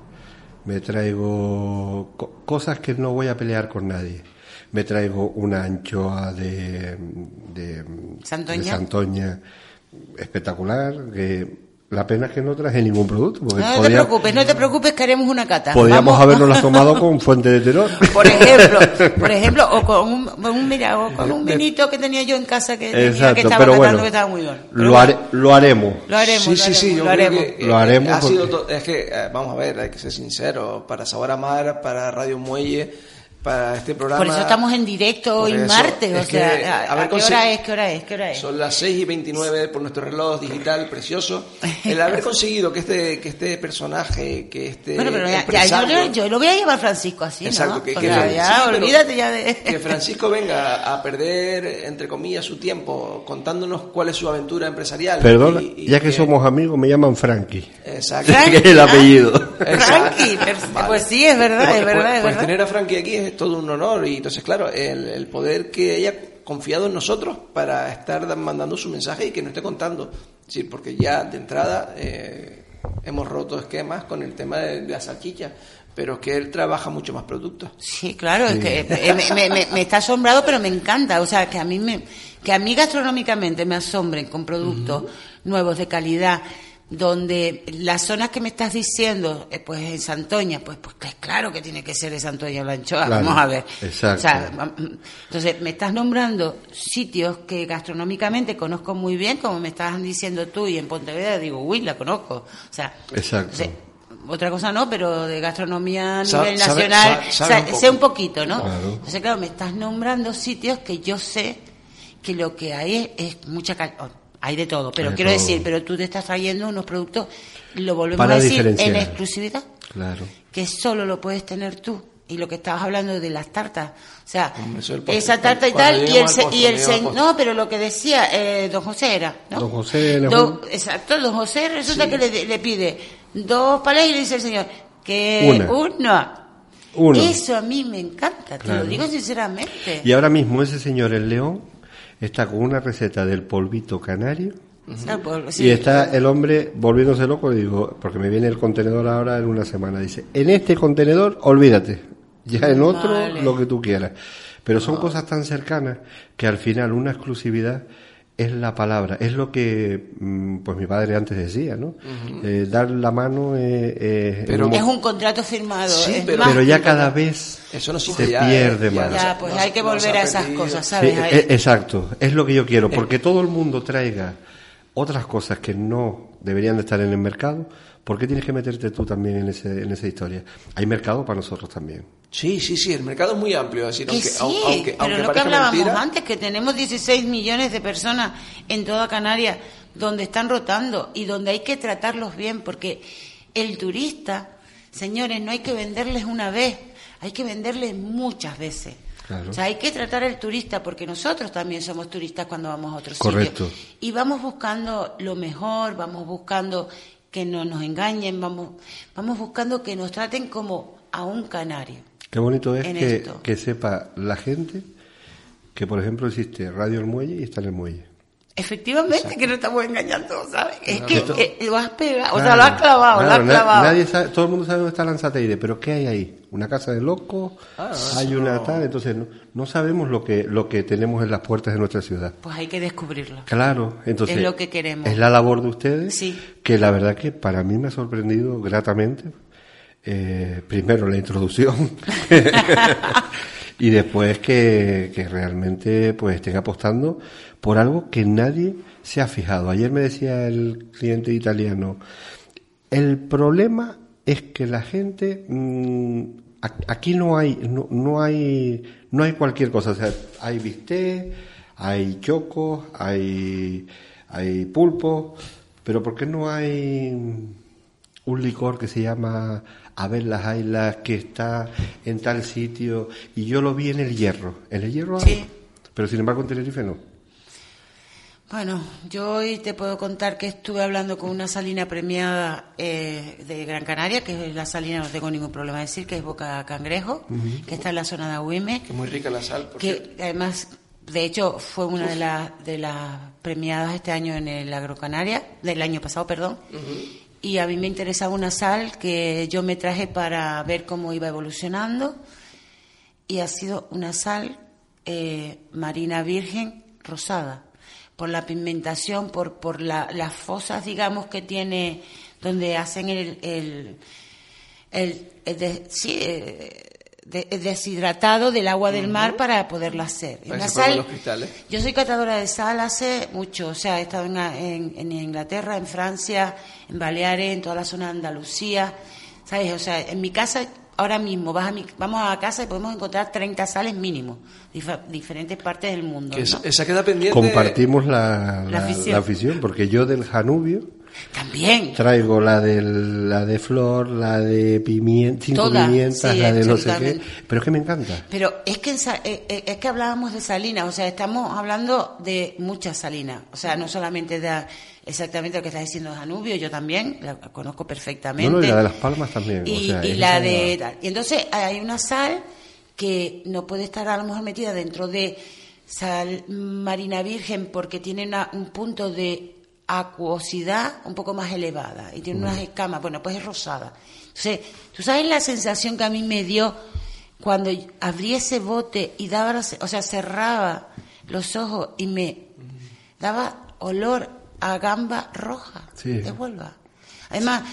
Speaker 4: Me traigo co- cosas que no voy a pelear con nadie. Me traigo una anchoa de, de,
Speaker 3: Santoña.
Speaker 4: de Santoña espectacular. Que la pena es que no traje ningún producto. Porque
Speaker 3: No te preocupes, no te preocupes que haremos una cata.
Speaker 4: podíamos
Speaker 3: Vamos-
Speaker 4: habernos tomado con fuente de terror.
Speaker 3: Por ejemplo, por ejemplo, o con un, con un- mira, o con un vinito que tenía yo en casa que, tenía, que estaba
Speaker 4: pero
Speaker 3: catando
Speaker 4: bueno,
Speaker 3: que estaba muy bueno. Pero
Speaker 4: lo,
Speaker 3: bueno,
Speaker 4: hare- lo haremos.
Speaker 3: lo haremos,
Speaker 2: sí,
Speaker 3: lo
Speaker 2: sí, sí,
Speaker 3: haremos,
Speaker 2: yo
Speaker 3: lo
Speaker 2: creo
Speaker 3: haremos.
Speaker 2: que eh,
Speaker 4: Lo haremos
Speaker 2: ha sido
Speaker 4: porque-
Speaker 2: es que, eh, vamos a ver, hay que ser sincero, para Sabor a Mar, para Radio Muelle, para este programa...
Speaker 3: Por eso estamos en directo hoy martes, o
Speaker 2: que
Speaker 3: sea, ¿a,
Speaker 2: haber
Speaker 3: a qué hora es? ¿Qué hora es? ¿Qué hora es?
Speaker 2: Son las 6 y 29 por nuestro reloj digital precioso. El haber conseguido que este, que este personaje, que este
Speaker 3: Bueno, pero ya, ya, yo, yo lo voy a llevar Francisco así,
Speaker 2: Exacto,
Speaker 3: ¿no?
Speaker 2: que, que- sí,
Speaker 3: ya,
Speaker 2: pero
Speaker 3: olvídate ya de...
Speaker 2: que Francisco venga a perder, entre comillas, su tiempo contándonos cuál es su aventura empresarial.
Speaker 4: Perdona,
Speaker 2: y- y
Speaker 4: ya que somos amigos, me llaman Frankie.
Speaker 2: Exacto.
Speaker 3: Frankie,
Speaker 4: que es el
Speaker 3: ah,
Speaker 4: apellido.
Speaker 3: Frankie, per-
Speaker 2: Vale.
Speaker 3: pues sí, es verdad,
Speaker 2: Pues-
Speaker 3: es verdad,
Speaker 2: pues-
Speaker 3: es
Speaker 2: pues
Speaker 3: verdad.
Speaker 2: tener a Frankie aquí es todo un honor y entonces, claro, el, el poder que haya confiado en nosotros para estar da- mandando su mensaje y que nos esté contando. Sí, porque ya de entrada eh, hemos roto esquemas con el tema de, de la salchicha, pero es que él trabaja mucho más productos.
Speaker 3: Sí, claro, es que eh, me, me- me- me está asombrado, pero me encanta. O sea, que a mí me, que a mí gastronómicamente me asombren con productos nuevos de calidad, donde las zonas que me estás diciendo, eh, pues en Santoña, pues, pues claro que tiene que ser de Santoña la anchoa.
Speaker 4: Claro,
Speaker 3: Vamos a ver.
Speaker 4: exacto.
Speaker 3: O sea, vam- entonces me estás nombrando sitios que gastronómicamente conozco muy bien, como me estás diciendo tú, y en Pontevedra digo, uy, la conozco. O sea,
Speaker 4: Exacto.
Speaker 3: entonces, otra cosa no, pero de gastronomía a nivel
Speaker 2: sabe-
Speaker 3: nacional,
Speaker 2: sabe
Speaker 3: sé un poquito, ¿no?
Speaker 4: Claro.
Speaker 3: Entonces, claro, me estás nombrando sitios que yo sé que lo que hay es, es mucha calidad. Hay de todo, pero
Speaker 4: de
Speaker 3: quiero
Speaker 4: todo.
Speaker 3: decir, pero tú te estás trayendo unos productos, lo volvemos
Speaker 4: Para
Speaker 3: a decir, en exclusividad,
Speaker 4: Claro.
Speaker 3: que solo lo puedes tener tú. Y lo que estabas hablando de las tartas, o sea,
Speaker 2: es postre.
Speaker 3: esa tarta y tal, y el,
Speaker 2: postre,
Speaker 3: y el sen- no, pero lo que decía eh, don José era, ¿no?
Speaker 4: Don José, le
Speaker 3: Do-
Speaker 4: fue-
Speaker 3: exacto, don José resulta que le, le pide dos palés y le dice el señor que
Speaker 4: Una.
Speaker 3: una.
Speaker 4: Uno.
Speaker 3: Eso a mí me encanta, te
Speaker 4: Claro.
Speaker 3: lo digo sinceramente.
Speaker 4: Y ahora mismo ese señor, el león, está con una receta del polvito canario.
Speaker 3: Sí.
Speaker 4: Y está el hombre volviéndose loco, digo, porque me viene el contenedor ahora en una semana. Dice, en este contenedor, olvídate. Ya en otro,
Speaker 3: Vale.
Speaker 4: lo que tú quieras. Pero son cosas tan cercanas que al final una exclusividad es la palabra. Es lo que, mm, pues mi padre antes decía, ¿no? Eh, dar la mano eh, eh,
Speaker 2: Pero-
Speaker 3: Es un contrato firmado.
Speaker 2: Sí,
Speaker 3: es
Speaker 2: pero-
Speaker 4: ya cada vez
Speaker 2: Eso no
Speaker 4: se
Speaker 2: ya,
Speaker 4: pierde
Speaker 2: eh,
Speaker 4: más.
Speaker 2: ya-
Speaker 3: pues hay que volver a esas
Speaker 2: perdido.
Speaker 3: cosas, ¿sabes?
Speaker 4: Exacto, es lo que yo quiero, porque todo el mundo traiga otras cosas que no deberían de estar en el mercado, ¿por qué tienes que meterte tú también en, ese, en esa historia? Hay mercado para nosotros también.
Speaker 2: Sí, sí, sí, el mercado es muy amplio. Es decir,
Speaker 3: Que
Speaker 2: aunque,
Speaker 3: sí,
Speaker 2: au- aunque,
Speaker 3: pero
Speaker 2: aunque
Speaker 3: lo que hablábamos
Speaker 2: mentira,
Speaker 3: antes, que tenemos 16 millones de personas en toda Canarias donde están rotando y donde hay que tratarlos bien, porque el turista, señores, no hay que venderles una vez, hay que venderles muchas veces.
Speaker 4: Claro.
Speaker 3: O sea, hay que tratar al turista porque nosotros también somos turistas cuando vamos a otros
Speaker 4: Correcto.
Speaker 3: sitios. Y vamos buscando lo mejor, vamos buscando que no nos engañen, vamos, vamos buscando que nos traten como a un canario.
Speaker 4: Qué bonito es que, que sepa la gente que, por ejemplo, existe Radio El Muelle y está en el Muelle.
Speaker 3: Efectivamente, que no estamos engañando, ¿sabes? Es que
Speaker 4: Esto-
Speaker 3: eh, lo has pegado, o sea, lo has clavado,
Speaker 4: claro,
Speaker 3: lo has clavado.
Speaker 4: nadie sabe- todo el mundo sabe dónde está Lanzateire, pero ¿qué hay ahí? Una casa de locos,
Speaker 2: Ah,
Speaker 4: hay una tal, entonces no, no sabemos lo que, lo que tenemos en las puertas de nuestra ciudad.
Speaker 3: Pues hay que descubrirlo.
Speaker 4: Claro, entonces
Speaker 3: Es lo que queremos.
Speaker 4: Es la labor de ustedes,
Speaker 3: Sí.
Speaker 4: que la verdad que para mí me ha sorprendido gratamente. Eh, primero la introducción y después que, que realmente pues estén apostando por algo que nadie se ha fijado. Ayer me decía el cliente italiano, el problema es que la gente mm, aquí no hay no, no hay no hay cualquier cosa, o sea, hay bistec, hay chocos, hay hay pulpo, pero ¿por qué no hay un licor que se llama Abel las Ailas que está en tal sitio y yo lo vi en el Hierro, en el Hierro, hay,
Speaker 3: Sí.
Speaker 4: pero sin embargo en Tenerife no.
Speaker 3: Bueno, yo hoy te puedo contar que estuve hablando con una salina premiada eh, de Gran Canaria, que es la salina, no tengo ningún problema en decir, que es Boca Cangrejo, que está en la zona de Agüime,
Speaker 2: Que es muy rica la sal, por cierto.
Speaker 3: que además, de hecho, fue una de las de las premiadas este año en el Agrocanaria, del año pasado, perdón. Y a mí me interesaba una sal que yo me traje para ver cómo iba evolucionando. Y ha sido una sal eh, marina virgen rosada. Por la pigmentación, por, por la- las fosas, digamos, que tiene, donde hacen el, el, el, de- sí, eh, de- el deshidratado del agua del mar para poderla hacer.
Speaker 2: Para formen
Speaker 3: sal-
Speaker 2: los cristales.
Speaker 3: yo soy catadora de sal hace mucho, o sea, he estado en, en- en Inglaterra, en Francia, en Baleares, en toda la zona de Andalucía, ¿sabes? O sea, en mi casa, ahora mismo, vas a mi- vamos a casa y podemos encontrar 30 sales mínimo, dif- diferentes partes del mundo.
Speaker 2: Que
Speaker 3: ¿no?
Speaker 2: esa, esa queda pendiente.
Speaker 4: Compartimos la,
Speaker 3: La
Speaker 4: la-
Speaker 3: afición.
Speaker 4: la afición, porque yo del Janubio
Speaker 3: También.
Speaker 4: traigo la del, la de flor, la de pimienta, cinco
Speaker 3: Todas,
Speaker 4: pimientas,
Speaker 3: sí,
Speaker 4: la de no sé qué, pero es que me encanta.
Speaker 3: Pero es que, eh, eh, es que hablábamos de salinas, o sea, estamos hablando de muchas salinas, o sea, no solamente de exactamente lo que estás diciendo de Danubio, yo también la conozco perfectamente.
Speaker 4: No, no, y la de las palmas también, o
Speaker 3: Y,
Speaker 4: sea,
Speaker 3: y
Speaker 4: es
Speaker 3: la de tal. Y entonces hay una sal que no puede estar a lo mejor metida dentro de sal marina virgen porque tiene una- un punto de acuosidad un poco más elevada y tiene unas escamas, bueno, pues es rosada. Entonces, ¿tú sabes la sensación que a mí me dio cuando abrí ese bote y daba, o sea, cerraba los ojos y me daba olor a gamba roja
Speaker 4: Sí.
Speaker 3: de Huelva? Además,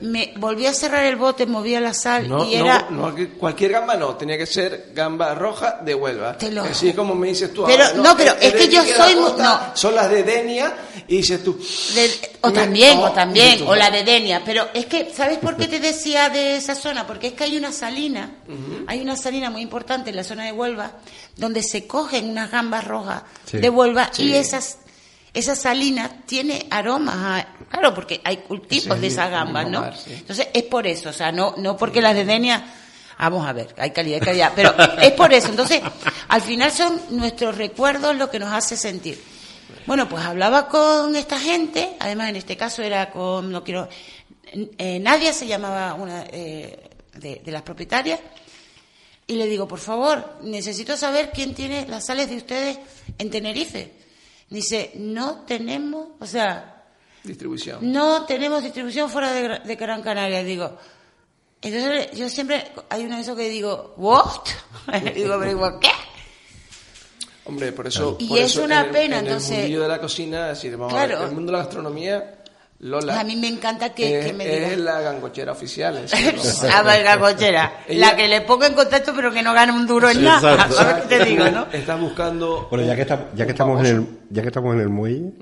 Speaker 3: me volví a cerrar el bote, movía la sal
Speaker 2: No,
Speaker 3: y era...
Speaker 2: no, no, cualquier gamba no, tenía que ser gamba roja de Huelva.
Speaker 3: Te lo-
Speaker 2: Así es como me dices tú.
Speaker 3: Pero-
Speaker 2: ahora,
Speaker 3: no, pero es que yo soy
Speaker 2: costa
Speaker 3: no.
Speaker 2: Son las de Denia y dices tú.
Speaker 3: De- o
Speaker 2: Me-
Speaker 3: también, o también, o la de Denia. Pero es que, ¿sabes por qué te decía de esa zona? Porque es que hay una salina, hay una salina muy importante en la zona de Huelva, donde se cogen unas gambas rojas
Speaker 4: Sí.
Speaker 3: de Huelva y esas, esa salina tiene aromas, a- claro, porque hay cultivos
Speaker 2: Sí,
Speaker 3: de esas gambas, ¿no?
Speaker 2: sí.
Speaker 3: Entonces es por eso, o sea, no, no porque las de Denia, vamos a ver, hay calidad, hay calidad, pero es por eso. Entonces, al final son nuestros recuerdos lo que nos hace sentir. Bueno, pues hablaba con esta gente, además en este caso era con, no quiero, eh, Nadia se llamaba una eh, de, de las propietarias, y le digo, por favor, necesito saber quién tiene las sales de ustedes en Tenerife. Dice, no tenemos, o sea,
Speaker 2: Distribución.
Speaker 3: no tenemos distribución fuera de, de Gran Canaria. Digo, entonces yo siempre, hay una de que digo, ¿what? digo, pero digo, ¿qué?
Speaker 2: Hombre, por eso.
Speaker 3: Y
Speaker 2: por
Speaker 3: es
Speaker 2: eso
Speaker 3: una
Speaker 2: en
Speaker 3: pena,
Speaker 2: en
Speaker 3: entonces-
Speaker 2: El mundillo de la cocina, es decir, vamos
Speaker 3: Claro.
Speaker 2: a ver, el mundo de la gastronomía, Lola.
Speaker 3: A mí me encanta que,
Speaker 2: es,
Speaker 3: que me
Speaker 2: es
Speaker 3: digan.
Speaker 2: la gangochera oficial. es decir, vamos a ver.
Speaker 3: A ver, la cochera.
Speaker 2: Ella-
Speaker 3: La que le pongo en contacto pero que no gana un duro en nada.
Speaker 4: exacto.
Speaker 3: ¿Sabes qué te digo, no?
Speaker 2: Estás buscando.
Speaker 4: Bueno, ya que, estamos ya que estamos en el, ya que estamos en el muelle,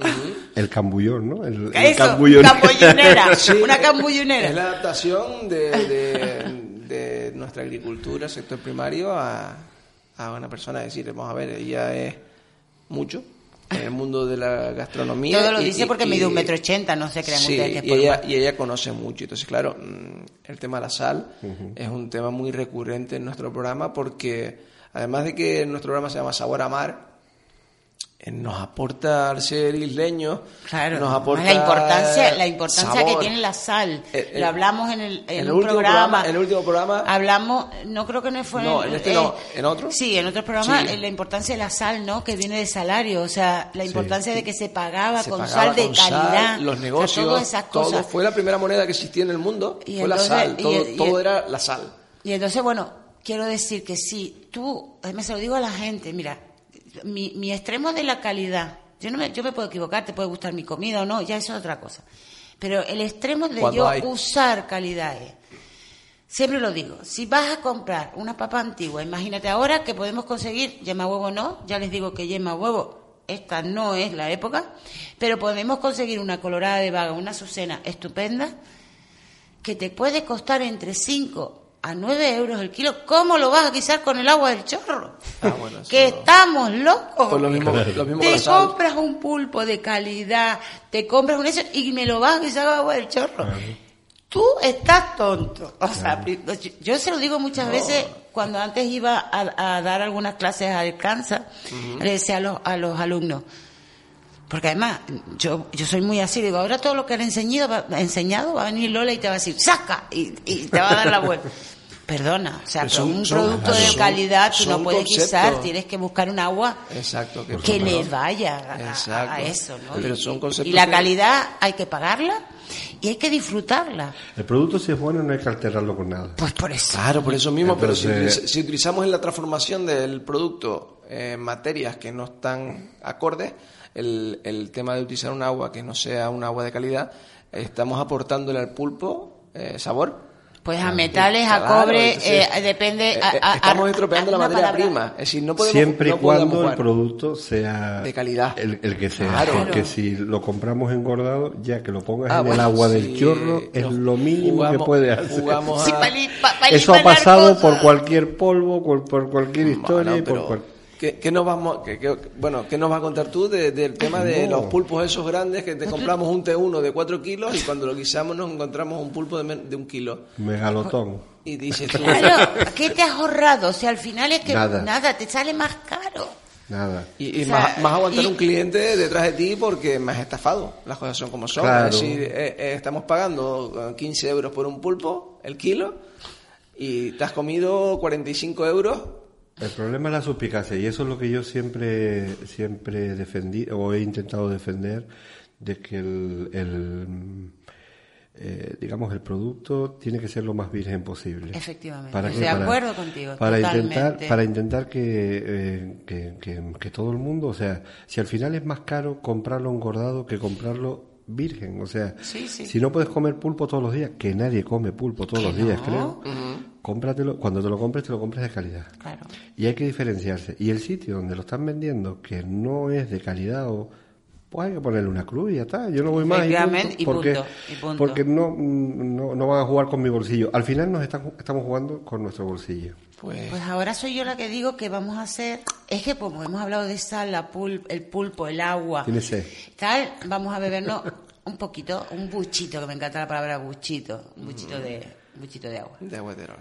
Speaker 4: el cambullón, ¿no? El, el
Speaker 3: Eso,
Speaker 4: cambullón.
Speaker 3: cambullonera.
Speaker 2: Sí,
Speaker 3: Una
Speaker 2: Es
Speaker 3: cambullonera.
Speaker 2: la adaptación de, de- de nuestra agricultura, sector primario, a, a una persona. Es decir, vamos a ver, ella es mucho en el mundo de la gastronomía.
Speaker 3: Todo lo
Speaker 2: y-
Speaker 3: dice porque
Speaker 2: y-
Speaker 3: mide un metro ochenta, no se crean
Speaker 2: Sí,
Speaker 3: ustedes que
Speaker 2: y ella, y ella conoce mucho. Entonces, claro, mm, el tema de la sal es un tema muy recurrente en nuestro programa porque, además de que nuestro programa se llama Sabor a Mar, nos aporta al ser isleño,
Speaker 3: Claro,
Speaker 2: nos aporta
Speaker 3: la importancia, la importancia que tiene la sal.
Speaker 2: Eh, eh,
Speaker 3: Lo hablamos en el, en
Speaker 2: en el
Speaker 3: un
Speaker 2: último
Speaker 3: programa.
Speaker 2: programa- en el último programa-
Speaker 3: Hablamos, no creo que no fue
Speaker 2: No, en este no, ¿en otro?
Speaker 3: Sí, en otro programa,
Speaker 2: Sí.
Speaker 3: eh, la importancia de la sal, ¿no? Que viene de salario, o sea, la importancia de que se pagaba
Speaker 2: Se
Speaker 3: con
Speaker 2: pagaba
Speaker 3: sal de
Speaker 2: con sal,
Speaker 3: calidad.
Speaker 2: los
Speaker 3: o sea,
Speaker 2: negocios,
Speaker 3: todas esas cosas.
Speaker 2: todo fue la primera moneda que existía en el mundo,
Speaker 3: Y
Speaker 2: fue la sal, todo,
Speaker 3: y-
Speaker 2: todo era la sal.
Speaker 3: Y entonces, bueno, quiero decir que si tú, además se lo digo a la gente, mira, mi, mi extremo de la calidad, yo no me, yo me puedo equivocar, te puede gustar mi comida o no, ya eso es otra cosa. Pero el extremo de
Speaker 2: Cuando
Speaker 3: yo
Speaker 2: hay.
Speaker 3: usar calidad es, siempre lo digo, si vas a comprar una papa antigua, imagínate ahora que podemos conseguir yema huevo no, ya les digo que yema huevo, esta no es la época, pero podemos conseguir una colorada de vaga, una azucena estupenda, que te puede costar entre 5 a 9 euros el kilo, ¿cómo lo vas a guisar con el agua del chorro?
Speaker 2: Ah, bueno,
Speaker 3: que
Speaker 2: no.
Speaker 3: estamos locos.
Speaker 2: Pues lo mismo, lo mismo con
Speaker 3: te compras un pulpo de calidad, te compras un eso y me lo vas a guisar con agua del chorro. Tú estás tonto. O sea, yo se lo digo muchas veces cuando antes iba a, a dar algunas clases a Alcanza, le decía a los, a los alumnos, porque además, yo, yo soy muy así, digo, ahora todo lo que han enseñado va, enseñado va a venir Lola y te va a decir, ¡saca! Y, y te va a dar la vuelta. Perdona, o sea,
Speaker 2: Pero
Speaker 3: con
Speaker 2: son-
Speaker 3: un
Speaker 2: son-
Speaker 3: producto de
Speaker 2: son-
Speaker 3: calidad tú no
Speaker 2: son
Speaker 3: puedes guisar, tienes que buscar un agua
Speaker 2: Exacto, que,
Speaker 3: que le vaya a- eso, ¿no?
Speaker 2: Pero
Speaker 3: Y-
Speaker 2: son conceptos
Speaker 3: y la
Speaker 2: que-
Speaker 3: calidad hay que pagarla y hay que disfrutarla.
Speaker 4: El producto si es bueno no hay que alterarlo con nada.
Speaker 3: Pues por eso.
Speaker 2: Claro, por eso mismo, pero si utilizamos en la transformación del producto eh, materias que no están acordes, el, el tema de utilizar un agua que no sea un agua de calidad, estamos aportándole al pulpo eh, sabor.
Speaker 3: Pues a metales, a
Speaker 2: Claro,
Speaker 3: cobre,
Speaker 2: entonces,
Speaker 3: eh, depende.
Speaker 2: eh,
Speaker 3: a-
Speaker 2: eh,
Speaker 3: a-
Speaker 2: estamos
Speaker 3: a-
Speaker 2: estropeando
Speaker 3: a
Speaker 2: la materia
Speaker 3: palabra.
Speaker 2: prima. Es decir, no podemos
Speaker 4: Siempre y
Speaker 2: no
Speaker 4: cuando el producto sea
Speaker 2: De calidad.
Speaker 4: El, el que sea.
Speaker 2: Claro.
Speaker 4: Porque si lo compramos engordado, ya que lo pongas
Speaker 2: Ah,
Speaker 4: en el
Speaker 2: bueno,
Speaker 4: agua
Speaker 2: sí,
Speaker 4: del chorro, es lo mínimo que
Speaker 2: jugamos-
Speaker 4: puede hacer.
Speaker 2: a-
Speaker 4: Eso ha pasado
Speaker 3: cosas.
Speaker 4: por cualquier polvo, por, por cualquier historia
Speaker 2: Bueno,
Speaker 4: y por
Speaker 2: pero
Speaker 4: cual-
Speaker 2: ¿qué, qué nos vamos, qué, qué- bueno, ¿qué nos vas a contar tú de- del tema de
Speaker 4: No.
Speaker 2: los pulpos esos grandes que te compramos un T1 de 4 kilos y cuando lo guisamos nos encontramos un pulpo de, men- de un kilo?
Speaker 4: megalotón.
Speaker 2: Y dices tú,
Speaker 3: Claro, ¿qué te has ahorrado? O sea, al final es que
Speaker 4: Nada.
Speaker 3: nada, te sale más caro.
Speaker 4: Nada.
Speaker 2: y, y
Speaker 3: O sea,
Speaker 2: más, más aguantar
Speaker 3: y-
Speaker 2: un cliente detrás de ti porque me has estafado. Las cosas son como son.
Speaker 4: Claro.
Speaker 2: Es decir, eh, eh, estamos pagando eh, 15 euros por un pulpo, el kilo, y te has comido 45 euros.
Speaker 4: El problema es la suspicacia y eso es lo que yo siempre siempre defendí o he intentado defender de que el, el, eh, digamos el producto tiene que ser lo más virgen posible.
Speaker 3: Efectivamente.
Speaker 4: ¿Para
Speaker 3: Estoy de acuerdo contigo,
Speaker 4: Para
Speaker 3: totalmente.
Speaker 4: intentar para intentar que, eh, que, que- que todo el mundo, o sea, si al final es más caro comprarlo engordado que comprarlo virgen, o sea,
Speaker 3: Sí, sí.
Speaker 4: si no puedes comer pulpo todos los días, que nadie come pulpo todos los días,
Speaker 3: no.
Speaker 4: creo. Cómpratelo, cuando te lo compres, te lo compres de calidad.
Speaker 3: Claro.
Speaker 4: Y hay que diferenciarse. Y el sitio donde lo están vendiendo, que no es de calidad o pues hay que ponerle una cruz y ya está. Yo no voy más y punto,
Speaker 3: y
Speaker 4: porque,
Speaker 3: punto, y punto.
Speaker 4: porque no, no, no van a jugar con mi bolsillo. Al final nos están, estamos jugando con nuestro bolsillo.
Speaker 2: Pues,
Speaker 3: Pues ahora soy yo la que digo que vamos a hacer, es que como hemos hablado de sal, la pul- el pulpo, el agua,
Speaker 4: Tiene sed.
Speaker 3: tal, vamos a bebernos un poquito, un buchito, que me encanta la palabra buchito, un buchito de, un buchito de agua.
Speaker 2: de agua de terror.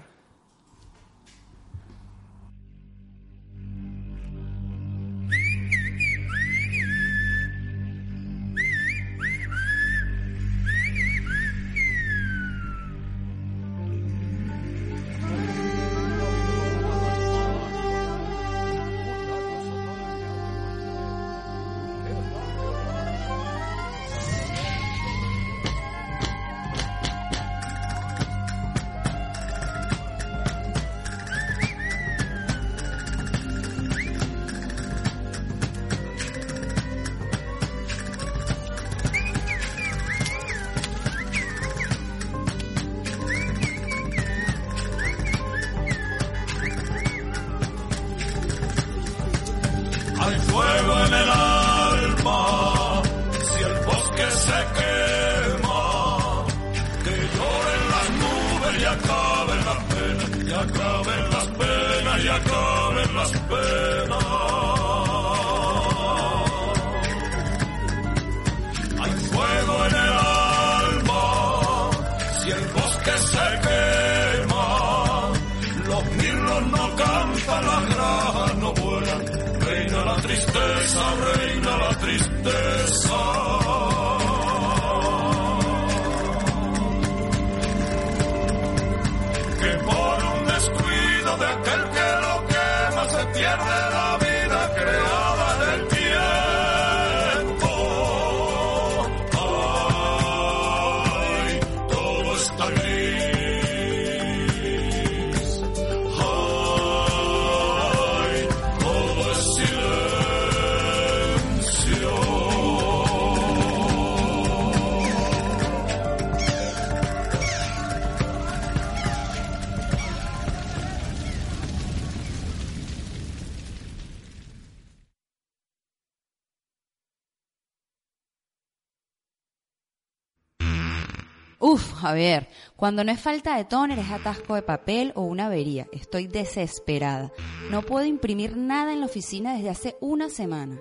Speaker 7: Uf, Javier, cuando no es falta de tóner es atasco de papel o una avería. Estoy desesperada. No puedo imprimir nada en la oficina desde hace una semana.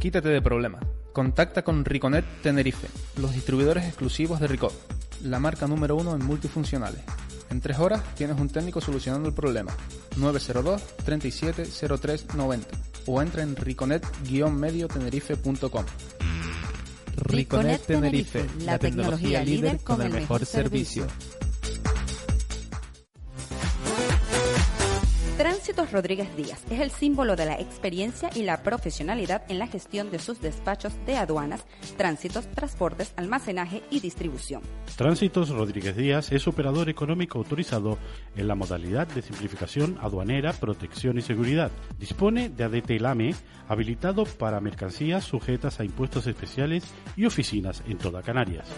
Speaker 8: Quítate de problemas. Contacta con Riconet Tenerife, los distribuidores exclusivos de Ricot, la marca número uno en multifuncionales. En tres horas tienes un técnico solucionando el problema. 902 37 03 90 o entra en riconet-mediotenerife.com.
Speaker 7: Riconet Tenerife, la tecnología líder con el mejor servicio.
Speaker 9: Tránsitos Rodríguez Díaz es el símbolo de la experiencia y la profesionalidad en la gestión de sus despachos de aduanas, tránsitos, transportes, almacenaje y distribución.
Speaker 10: Tránsitos Rodríguez Díaz es operador económico autorizado en la modalidad de simplificación aduanera, protección y seguridad. Dispone de ADT LAME habilitado para mercancías sujetas a impuestos especiales y oficinas en toda Canarias.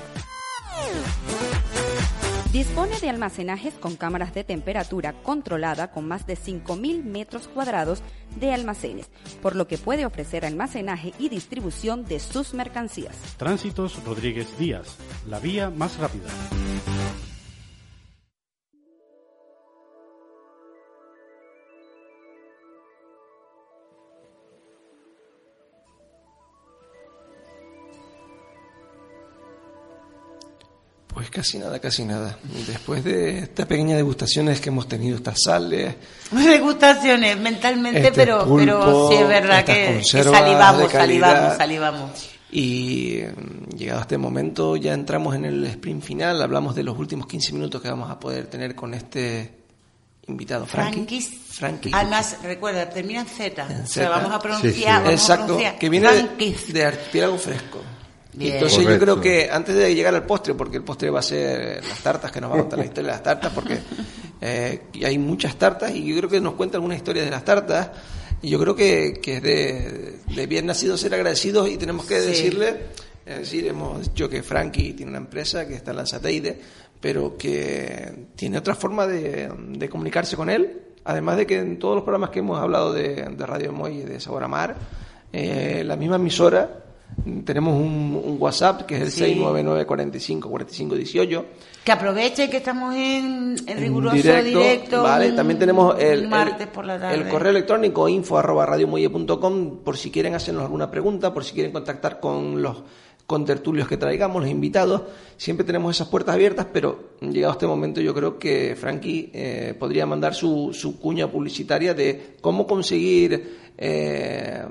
Speaker 9: Dispone de almacenajes con cámaras de temperatura controlada con más de 5.000 metros cuadrados de almacenes, por lo que puede ofrecer almacenaje y distribución de sus mercancías.
Speaker 10: Tránsitos Rodríguez Díaz, la vía más rápida.
Speaker 2: Pues casi nada, casi nada. Después de estas pequeñas degustaciones que hemos tenido, estas sales,
Speaker 3: Degustaciones mentalmente,
Speaker 2: Este
Speaker 3: pero, pero sí es verdad que, salivamos, salivamos, salivamos.
Speaker 2: Y mm, llegado a este momento ya entramos en el sprint final, hablamos de los últimos 15 minutos que vamos a poder tener con este invitado, Frankie.
Speaker 3: Frankis.
Speaker 2: Frankie.
Speaker 3: Además, recuerda, termina en Z.
Speaker 2: En
Speaker 3: O sea, vamos a pronunciar,
Speaker 4: Sí, sí.
Speaker 3: vamos a
Speaker 2: Exacto,
Speaker 3: pronunciar.
Speaker 2: que viene de archipiélago fresco.
Speaker 3: Bien.
Speaker 2: Entonces yo
Speaker 4: Correcto.
Speaker 2: creo que antes de llegar al postre, porque el postre va a ser las tartas, que nos va a contar la historia de las tartas, porque eh, y hay muchas tartas y yo creo que nos cuenta algunas historias de las tartas. Y yo creo que, que es de, de bien nacido ser agradecidos y tenemos que
Speaker 3: Sí.
Speaker 2: decirle, es decir, hemos dicho que Frankie tiene una empresa que está en Lanzateide, pero que tiene otra forma de, de comunicarse con él, además de que en todos los programas que hemos hablado de, de Radio Moy y de Sabor a Mar, eh, la misma emisora, tenemos un, un WhatsApp que es el
Speaker 3: Sí.
Speaker 2: 699 45 45 18
Speaker 3: Que aproveche que estamos en, en riguroso directo.
Speaker 2: ¿vale?
Speaker 3: un-
Speaker 2: También tenemos el,
Speaker 3: martes por la tarde.
Speaker 2: el correo electrónico info arroba radiomuelle.com por si quieren hacernos alguna pregunta, por si quieren contactar con los contertulios que traigamos, los invitados. Siempre tenemos esas puertas abiertas, pero llegado este momento yo creo que Frankie eh, podría mandar su, su cuña publicitaria de cómo conseguir eh,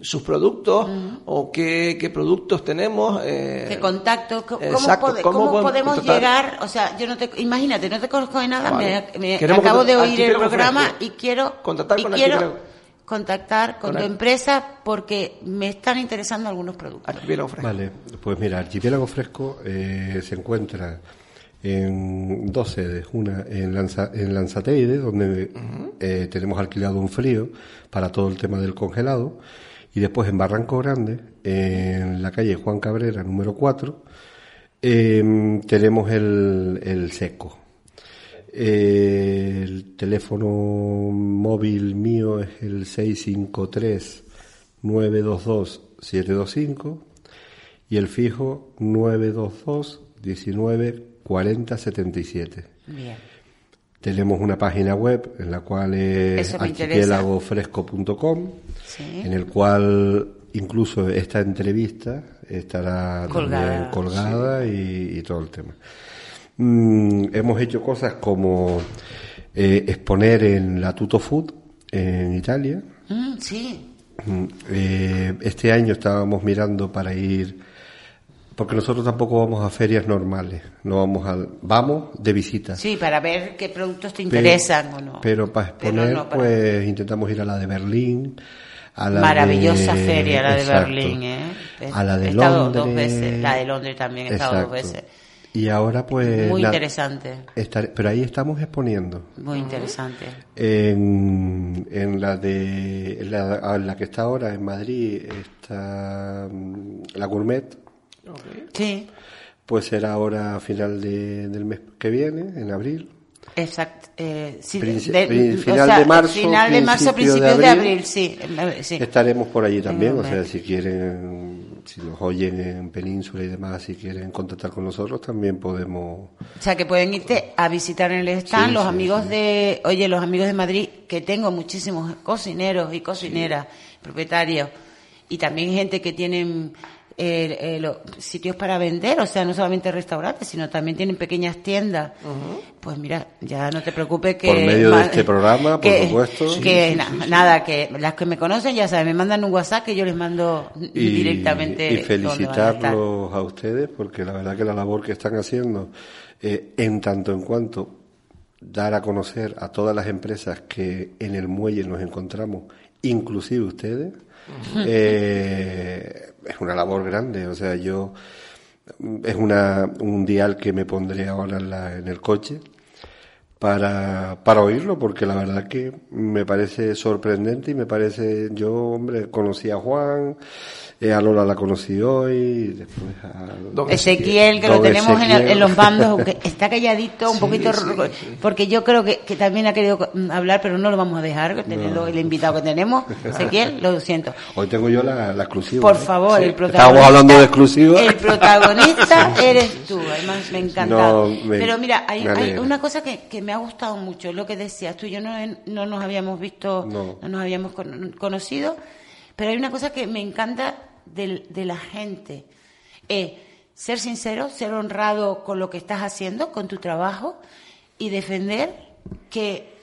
Speaker 2: sus productos o qué, qué productos tenemos. eh,
Speaker 3: ¿Qué contacto? ¿Cómo,
Speaker 2: exacto,
Speaker 3: pode-
Speaker 2: cómo
Speaker 3: cómo
Speaker 2: podemos
Speaker 3: llegar? O sea, yo no te, imagínate, no te conozco de nada,
Speaker 2: Vale.
Speaker 3: me, me
Speaker 2: Queremos
Speaker 3: acabo de oír el programa y quiero,
Speaker 2: Contactar
Speaker 3: y
Speaker 2: con
Speaker 3: quiero contactar con
Speaker 2: Con
Speaker 3: tu empresa porque me están interesando algunos productos.
Speaker 2: Archipiélago Fresco.
Speaker 4: Vale, pues mira, Archipiélago Fresco eh, se encuentra en dos sedes, una en, Lanza, en Lanzateide, donde eh, tenemos alquilado un frío para todo el tema del congelado, y después en Barranco Grande, en la calle Juan Cabrera, número 4, eh, tenemos el, el seco. Eh, el teléfono móvil mío es el 653 922 725 y el fijo 922 19 40 77.
Speaker 3: Bien.
Speaker 4: Tenemos una página web en la cual es archipiélagofresco.com,
Speaker 3: Sí.
Speaker 4: en el cual incluso esta entrevista estará
Speaker 3: Colgada,
Speaker 4: y, y todo el tema. Mm, hemos hecho cosas como eh, exponer en la Tuto Food en Italia.
Speaker 3: Mm, sí.
Speaker 4: Mm, eh, este año estábamos mirando para ir Porque nosotros tampoco vamos a ferias normales, no vamos al, vamos de visita.
Speaker 3: Sí, para ver qué productos te
Speaker 4: Pero-
Speaker 3: interesan o no.
Speaker 4: Pero para exponer,
Speaker 3: no para-
Speaker 4: pues intentamos ir a la de Berlín, a la
Speaker 3: Maravillosa
Speaker 4: de-
Speaker 3: feria la de
Speaker 4: Exacto.
Speaker 3: Berlín, ¿eh?
Speaker 4: A la de
Speaker 3: he estado
Speaker 4: Londres.
Speaker 3: dos veces, la de Londres también he estado dos veces.
Speaker 4: Y ahora pues...
Speaker 3: Muy interesante,
Speaker 4: estar- pero ahí estamos exponiendo.
Speaker 3: muy interesante.
Speaker 4: En, en la de en la, en la que está ahora en Madrid está mm, la Gourmet,
Speaker 3: Sí,
Speaker 4: pues será ahora a final de- del mes que viene, en abril.
Speaker 3: exacto. Eh, sí,
Speaker 4: Princi-
Speaker 3: de-
Speaker 4: pri-
Speaker 3: o
Speaker 4: final
Speaker 3: sea,
Speaker 4: de marzo,
Speaker 3: Final de marzo, principios de abril,
Speaker 4: abril.
Speaker 3: sí. sí.
Speaker 4: Estaremos por allí también, o sea, si quieren, si nos oyen en Península y demás, si quieren contactar con nosotros, también podemos.
Speaker 3: O sea, que pueden irte a visitar en el stand los amigos de, oye, los amigos de Madrid, que tengo muchísimos cocineros y cocineras, propietarios, y también gente que tienen eh, eh, los sitios para vender, o sea, no solamente restaurantes, sino también tienen pequeñas tiendas. Pues mira, ya no te preocupes que...
Speaker 4: Por medio de este programa, por
Speaker 3: que-
Speaker 4: supuesto.
Speaker 3: Que
Speaker 4: Sí, sí,
Speaker 3: na-
Speaker 4: sí, sí.
Speaker 3: nada, que las que me conocen ya saben, me mandan un WhatsApp que yo les mando
Speaker 4: Y,
Speaker 3: directamente.
Speaker 4: y
Speaker 3: a
Speaker 4: felicitarlos a, ustedes, porque la verdad que la labor que están haciendo, eh, en tanto en cuanto dar a conocer a todas las empresas que en el muelle nos encontramos, inclusive ustedes, eh, es una labor grande. O sea, yo es una, un dial que me pondré ahora en, la- en el coche para, para oírlo, porque la verdad que me parece sorprendente y me parece, yo, hombre, conocí a Juan, eh, a Lola la conocí hoy, después a...
Speaker 2: Don
Speaker 3: Ezequiel, que lo tenemos en,
Speaker 4: Ezequiel.
Speaker 3: en los bandos, aunque está calladito, un
Speaker 2: Sí,
Speaker 3: poquito,
Speaker 2: sí,
Speaker 3: porque yo creo que, que también ha querido mm, hablar, pero no lo vamos a dejar, teniendo el invitado que tenemos. Ezequiel, lo siento.
Speaker 4: Hoy tengo yo la, la exclusiva.
Speaker 3: Por
Speaker 4: ¿eh?
Speaker 3: favor,
Speaker 4: Sí.
Speaker 3: el protagonista.
Speaker 4: Estábamos hablando de exclusiva.
Speaker 3: El protagonista eres tú, además me encanta.
Speaker 4: No, me-
Speaker 3: Pero mira, hay, hay una cosa que, que me ha gustado mucho, lo que decías tú y yo no, no nos habíamos visto,
Speaker 4: No.
Speaker 3: no nos habíamos con- conocido, pero hay una cosa que me encanta del- de, la gente. Eh, ser sincero, ser honrado con lo que estás haciendo, con tu trabajo y defender que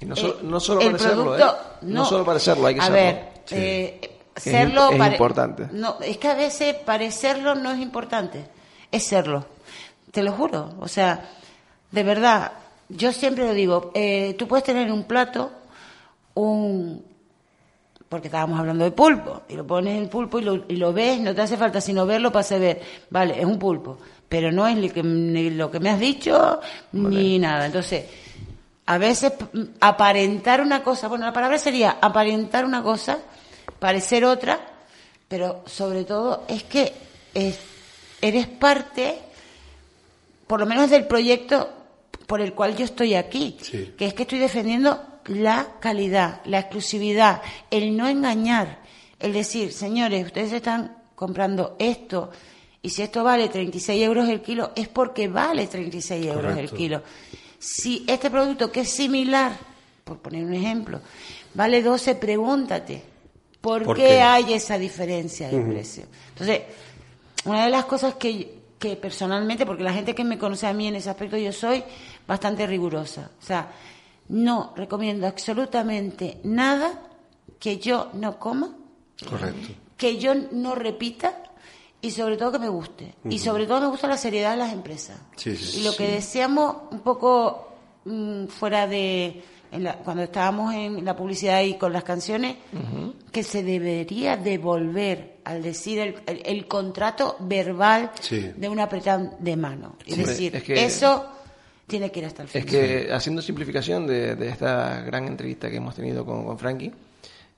Speaker 2: Y no, so-
Speaker 3: eh,
Speaker 2: no solo
Speaker 3: el
Speaker 2: para serlo,
Speaker 3: producto-
Speaker 2: ¿eh? No, solo para serlo, hay que
Speaker 3: a
Speaker 2: serlo.
Speaker 3: ver,
Speaker 2: Sí.
Speaker 3: eh,
Speaker 2: Es
Speaker 3: serlo
Speaker 2: es
Speaker 3: pare-
Speaker 2: importante.
Speaker 3: No, es que a veces parecerlo no es importante, es serlo. Te lo juro. O sea, de verdad, yo siempre lo digo, eh, tú puedes tener un plato, un porque estábamos hablando de pulpo, y lo pones el pulpo y lo, y lo ves, no te hace falta sino verlo para saber, vale, es un pulpo, pero no es que, ni lo que me has dicho ni nada. Entonces, a veces p- aparentar una cosa, bueno, la palabra sería aparentar una cosa, parecer otra, pero sobre todo es que es- eres parte, por lo menos del proyecto por el cual yo estoy aquí,
Speaker 4: Sí.
Speaker 3: que es que estoy defendiendo la calidad, la exclusividad, el no engañar, el decir, señores, ustedes están comprando esto y si esto vale 36 euros el kilo, es porque vale 36 euros el kilo. Si este producto que es similar, por poner un ejemplo, vale 12, pregúntate, ¿por,
Speaker 4: ¿Por
Speaker 3: qué,
Speaker 4: qué?
Speaker 3: hay esa diferencia de precio? Entonces, una de las cosas que, que personalmente, porque la gente que me conoce a mí en ese aspecto, yo soy bastante rigurosa. O sea, no recomiendo absolutamente nada que yo no coma,
Speaker 4: Correcto.
Speaker 3: que yo no repita y sobre todo que me guste. Y sobre todo me gusta la seriedad de las empresas.
Speaker 4: Sí, sí,
Speaker 3: y lo
Speaker 4: sí.
Speaker 3: que decíamos un poco mm, fuera de... en la- cuando estábamos en la publicidad y con las canciones, que se debería devolver al decir el, el- el contrato verbal
Speaker 4: Sí.
Speaker 3: de un apretón de mano. Es
Speaker 2: Sí.
Speaker 3: decir,
Speaker 2: Es que-
Speaker 3: eso tiene que ir hasta el
Speaker 2: Es
Speaker 3: final.
Speaker 2: que haciendo simplificación de, de esta gran entrevista que hemos tenido con, con Frankie,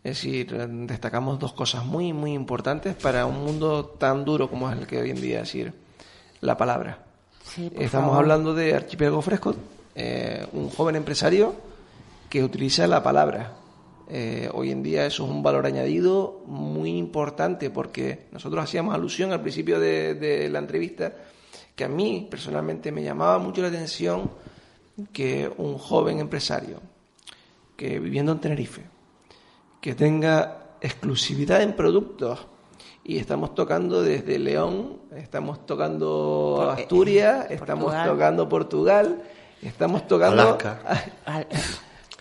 Speaker 2: es decir, destacamos dos cosas muy, muy importantes para un mundo tan duro como es el que hoy en día, es decir, la palabra.
Speaker 3: Sí,
Speaker 2: Estamos
Speaker 3: favor.
Speaker 2: hablando de Archipiélago Fresco, eh, un joven empresario que utiliza la palabra. Eh, hoy en día eso es un valor añadido muy importante porque nosotros hacíamos alusión al principio de, de la entrevista que a mí personalmente me llamaba mucho la atención que un joven empresario que viviendo en Tenerife, que tenga exclusividad en productos y estamos tocando desde León, estamos tocando
Speaker 3: Por- eh,
Speaker 2: Asturias,
Speaker 3: eh,
Speaker 2: estamos
Speaker 3: Portugal.
Speaker 2: tocando Portugal, estamos tocando
Speaker 4: Alaska.
Speaker 3: Al-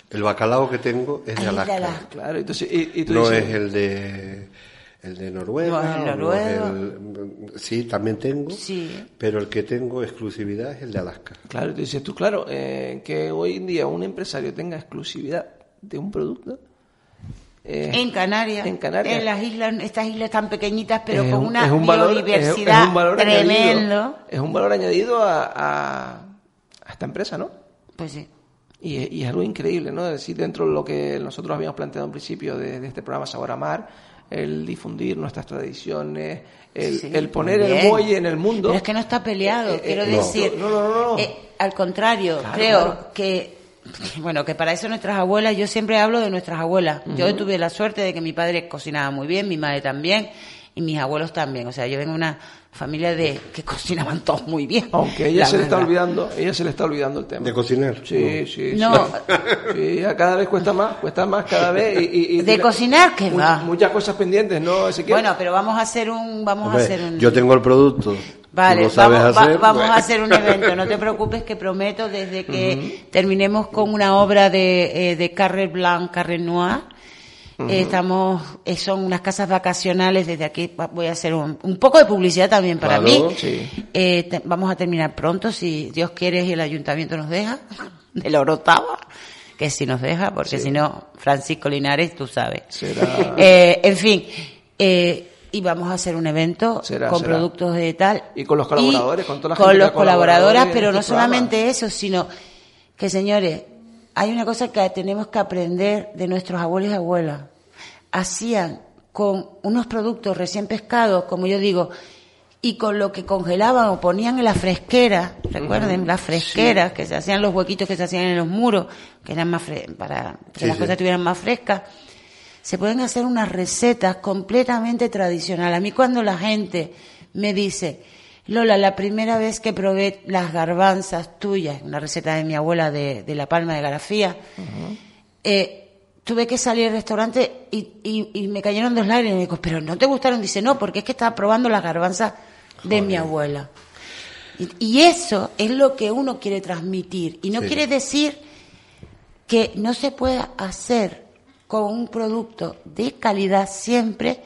Speaker 4: El bacalao que tengo es de
Speaker 3: de
Speaker 4: Alaska.
Speaker 3: Alaska.
Speaker 2: Claro, entonces y, y tú
Speaker 4: No
Speaker 2: dices,
Speaker 4: es el de el de Noruega.
Speaker 3: No, el
Speaker 4: o
Speaker 3: noruego.
Speaker 4: el- sí, también tengo.
Speaker 3: Sí.
Speaker 4: Pero el que tengo exclusividad es el de Alaska.
Speaker 2: Claro, te dices tú, claro, eh, que hoy en día un empresario tenga exclusividad de un producto. eh,
Speaker 3: En Canarias,
Speaker 2: En Canarias.
Speaker 3: las islas, estas islas tan pequeñitas, pero
Speaker 2: es
Speaker 3: con
Speaker 2: un-
Speaker 3: una
Speaker 2: es un valor-
Speaker 3: biodiversidad
Speaker 2: es- es un valor
Speaker 3: tremendo.
Speaker 2: añadido- es un valor añadido a, a- a esta empresa, ¿no?
Speaker 3: Pues sí.
Speaker 2: Y, y es algo increíble, ¿no? Es decir, dentro de lo que nosotros habíamos planteado en principio de, de este programa Sabor a Mar, el difundir nuestras tradiciones, el,
Speaker 3: Sí,
Speaker 2: el poner el muelle en el mundo.
Speaker 3: Pero es que no está peleado,
Speaker 2: Eh, eh,
Speaker 3: quiero
Speaker 2: no.
Speaker 3: decir.
Speaker 2: No, no, no, no.
Speaker 3: eh, al contrario,
Speaker 2: Claro,
Speaker 3: creo
Speaker 2: claro.
Speaker 3: que, bueno, que para eso nuestras abuelas, yo siempre hablo de nuestras abuelas. Yo tuve la suerte de que mi padre cocinaba muy bien, mi madre también, y mis abuelos también. O sea, yo vengo de una familia de que cocinaban todos muy bien.
Speaker 2: Aunque ella
Speaker 3: la
Speaker 2: se le está olvidando, ella se le está olvidando el tema.
Speaker 4: ¿De cocinar?
Speaker 2: Sí, sí,
Speaker 3: No.
Speaker 2: sí. Sí, cada vez cuesta más, cuesta más cada vez. Y, y- y-
Speaker 3: De cocinar, ¿qué
Speaker 2: mu-
Speaker 3: va?
Speaker 2: Muchas cosas pendientes, ¿no, Ezequiel?
Speaker 3: Bueno, pero vamos a hacer un, vamos
Speaker 4: Hombre,
Speaker 3: a hacer un.
Speaker 4: Yo tengo el producto.
Speaker 3: Vale, vamos, va-
Speaker 4: hacer.
Speaker 3: vamos
Speaker 4: bueno.
Speaker 3: a hacer un evento. No te preocupes que prometo desde que terminemos con una obra de, eh, de Carre Blanc, Carre Noir. Eh, estamos, eh, son unas casas vacacionales. Desde aquí voy a hacer un, un poco de publicidad también para
Speaker 4: Claro,
Speaker 3: mí.
Speaker 2: sí.
Speaker 3: Eh, vamos a terminar pronto, si Dios quiere y el ayuntamiento nos deja, de la Orotava, que si nos deja, porque si no, Francisco Linares, tú sabes.
Speaker 2: Será-
Speaker 3: Eh, en fin, eh, y vamos a hacer un evento
Speaker 2: Será,
Speaker 3: con
Speaker 2: será.
Speaker 3: productos de tal.
Speaker 2: Y con los colaboradores, con toda la
Speaker 3: con los
Speaker 2: ha colaborado
Speaker 3: colaboradores,
Speaker 2: en
Speaker 3: pero no
Speaker 2: este programa.
Speaker 3: solamente eso, sino que, señores, hay una cosa que tenemos que aprender de nuestros abuelos y abuelas. Hacían con unos productos recién pescados, como yo digo, y con lo que congelaban o ponían en la fresquera, recuerden, las fresqueras, que se hacían los huequitos que se hacían en los muros, que eran más fre- para que
Speaker 4: Sí,
Speaker 3: las
Speaker 4: sí.
Speaker 3: cosas estuvieran más frescas, se pueden hacer unas recetas completamente tradicionales. A mí cuando la gente me dice, Lola, la primera vez que probé las garbanzas tuyas, una receta de mi abuela de, de La Palma de Garafía, eh, tuve que salir al restaurante y, y- y me cayeron dos lágrimas. Y me dijo, pero ¿no te gustaron? Dice, no, porque es que estaba probando las garbanzas de mi abuela. Y, y eso es lo que uno quiere transmitir. Y no
Speaker 4: Sí.
Speaker 3: quiere decir que no se pueda hacer con un producto de calidad siempre.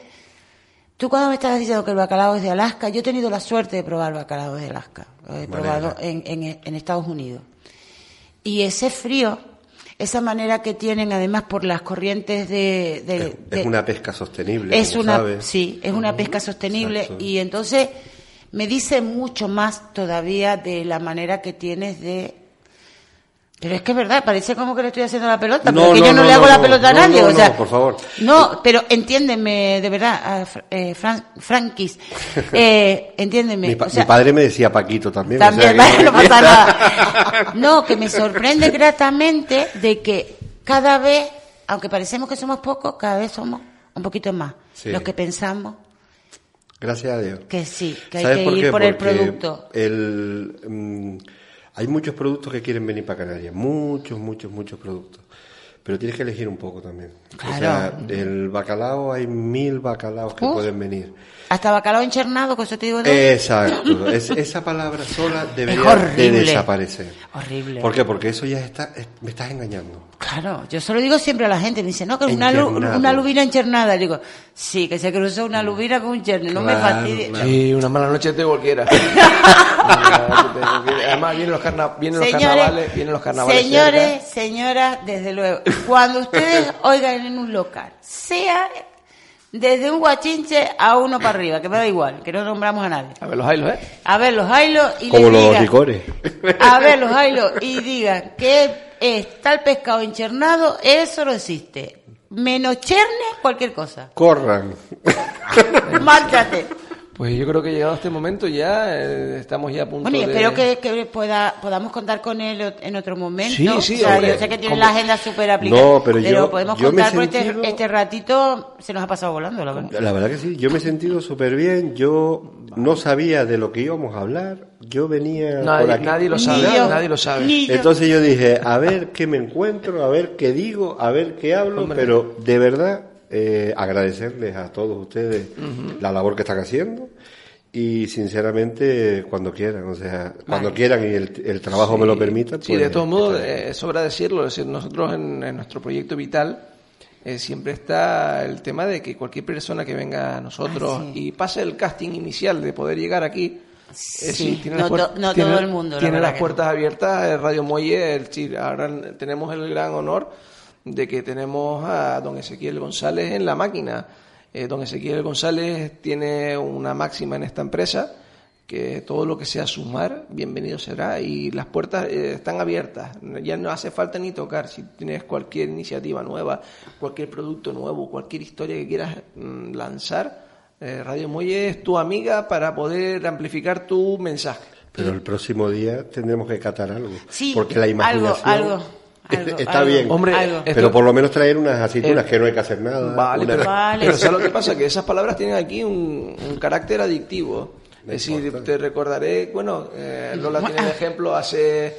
Speaker 3: Tú cuando me estabas diciendo que el bacalao es de Alaska, yo he tenido la suerte de probar bacalao de Alaska. Lo he probado en, en- en Estados Unidos. Y ese frío, esa manera que tienen además por las corrientes de... de-
Speaker 4: Es,
Speaker 3: de-
Speaker 4: es una pesca sostenible.
Speaker 3: es
Speaker 4: como
Speaker 3: una
Speaker 4: sabes.
Speaker 3: sí es una pesca sostenible
Speaker 4: Exacto.
Speaker 3: y entonces me dice mucho más todavía de la manera que tienes de pero es que es verdad, parece como que le estoy haciendo la pelota,
Speaker 4: No,
Speaker 3: pero que
Speaker 4: no,
Speaker 3: yo no,
Speaker 4: no,
Speaker 3: le hago la pelota a nadie,
Speaker 4: no,
Speaker 3: o sea,
Speaker 4: no, por favor.
Speaker 3: No, pero entiéndeme, de verdad, eh, Fran- Frankis, eh, entiéndeme.
Speaker 4: Mi, pa-
Speaker 3: o sea,
Speaker 4: mi padre me decía Paquito también. o
Speaker 3: también,
Speaker 4: sea
Speaker 3: vale,
Speaker 4: que-
Speaker 3: no pasa nada. No, que me sorprende gratamente de que cada vez, aunque parecemos que somos pocos, cada vez somos un poquito más.
Speaker 4: Sí.
Speaker 3: Los que pensamos
Speaker 4: Gracias a Dios.
Speaker 3: que sí, que hay
Speaker 4: ¿Sabes
Speaker 3: que
Speaker 4: por
Speaker 3: ir por el producto.
Speaker 4: el, mm, hay muchos productos que quieren venir para Canarias, muchos, muchos, muchos productos. Pero tienes que elegir un poco también. O sea,
Speaker 3: Claro.
Speaker 4: el bacalao, hay mil bacalaos que
Speaker 3: Uf.
Speaker 4: pueden venir.
Speaker 3: Hasta bacalao enchernado, con eso te digo de...
Speaker 4: Exacto. Es- esa palabra sola debería de desaparecer.
Speaker 3: Horrible.
Speaker 4: ¿Por qué? Porque eso ya está, es- me estás engañando.
Speaker 3: Claro, yo se lo digo siempre a la gente, me dice, no, que una, una lubina enchernada. Le digo, sí, que se cruzó una lubina con un cherne, no me
Speaker 4: Claro,
Speaker 3: fastidie.
Speaker 4: claro.
Speaker 2: Sí, una mala noche de cualquiera. Además, vienen los, carna- vienen los carnavales. Vienen los carnavales
Speaker 3: señores,
Speaker 2: cerca.
Speaker 3: señoras, desde luego, cuando ustedes oigan en un local, sea desde un guachinche a uno para arriba, que me da igual, que no nombramos a nadie.
Speaker 2: A ver, los hilos, ¿eh?
Speaker 3: A ver los hilos y
Speaker 4: Como
Speaker 3: les
Speaker 4: los
Speaker 3: digan,
Speaker 4: licores.
Speaker 3: a ver los hilos y digan que es tal pescado enchernado, eso no existe. Menos cherne, cualquier cosa.
Speaker 4: Corran.
Speaker 3: Márchate.
Speaker 2: Pues yo creo que llegado este momento ya eh, estamos ya a punto
Speaker 3: Bueno, y
Speaker 2: de...
Speaker 3: espero que, que pueda, podamos contar con él en otro momento.
Speaker 2: Sí, sí,
Speaker 3: O sea,
Speaker 2: hombre.
Speaker 3: yo sé que tiene la agenda súper aplicada.
Speaker 4: No, pero yo-
Speaker 3: podemos
Speaker 4: yo
Speaker 3: contar por este,
Speaker 4: sentido-
Speaker 3: este ratito, se nos ha pasado volando, la verdad.
Speaker 4: La verdad que sí, yo me he sentido súper bien. Yo no sabía de lo que íbamos a hablar. Yo venía por
Speaker 2: Nadie,
Speaker 4: aquí.
Speaker 2: nadie lo sabe,
Speaker 3: yo,
Speaker 2: nadie lo sabe.
Speaker 4: Entonces yo dije, a ver qué me encuentro, a ver qué digo, a ver qué hablo,
Speaker 2: Hombre.
Speaker 4: pero de verdad eh, agradecerles a todos ustedes la labor que están haciendo y sinceramente cuando quieran, o sea, cuando quieran y el, el trabajo me lo permita.
Speaker 2: Sí, de
Speaker 4: pues,
Speaker 2: todos modos, eh, sobra decirlo, es decir, nosotros en, en nuestro proyecto vital eh, siempre está el tema de que cualquier persona que venga a nosotros
Speaker 3: Ah, sí.
Speaker 2: y pase el casting inicial de poder llegar aquí, eh,
Speaker 3: Sí,
Speaker 2: tiene
Speaker 3: no to- no
Speaker 2: tiene-
Speaker 3: todo el mundo,
Speaker 2: Tiene las puertas abiertas, eh, Radio Muelle, el, sí, ahora tenemos el gran honor de que tenemos a don Ezequiel González en la máquina. Eh, don Ezequiel González tiene una máxima en esta empresa que todo lo que sea sumar, bienvenido será. Y las puertas eh, están abiertas. Ya no hace falta ni tocar. Si tienes cualquier iniciativa nueva, cualquier producto nuevo, cualquier historia que quieras mm, lanzar, eh, Radio Muelle es tu amiga para poder amplificar tu mensaje.
Speaker 4: Pero el próximo día tendremos que catar algo.
Speaker 3: Sí,
Speaker 4: porque la imaginación
Speaker 3: algo, algo, algo,
Speaker 4: está
Speaker 3: algo.
Speaker 4: bien.
Speaker 2: Hombre,
Speaker 3: Algo.
Speaker 4: pero por lo menos traer unas aceitunas
Speaker 2: Eh,
Speaker 4: que no hay que hacer nada.
Speaker 2: Vale,
Speaker 4: una-
Speaker 2: pero,
Speaker 3: Vale.
Speaker 2: pero ¿sabes lo que pasa? Que esas palabras tienen aquí un, un carácter adictivo. Es decir, te recordaré, bueno, eh, Lola tiene el ejemplo, hace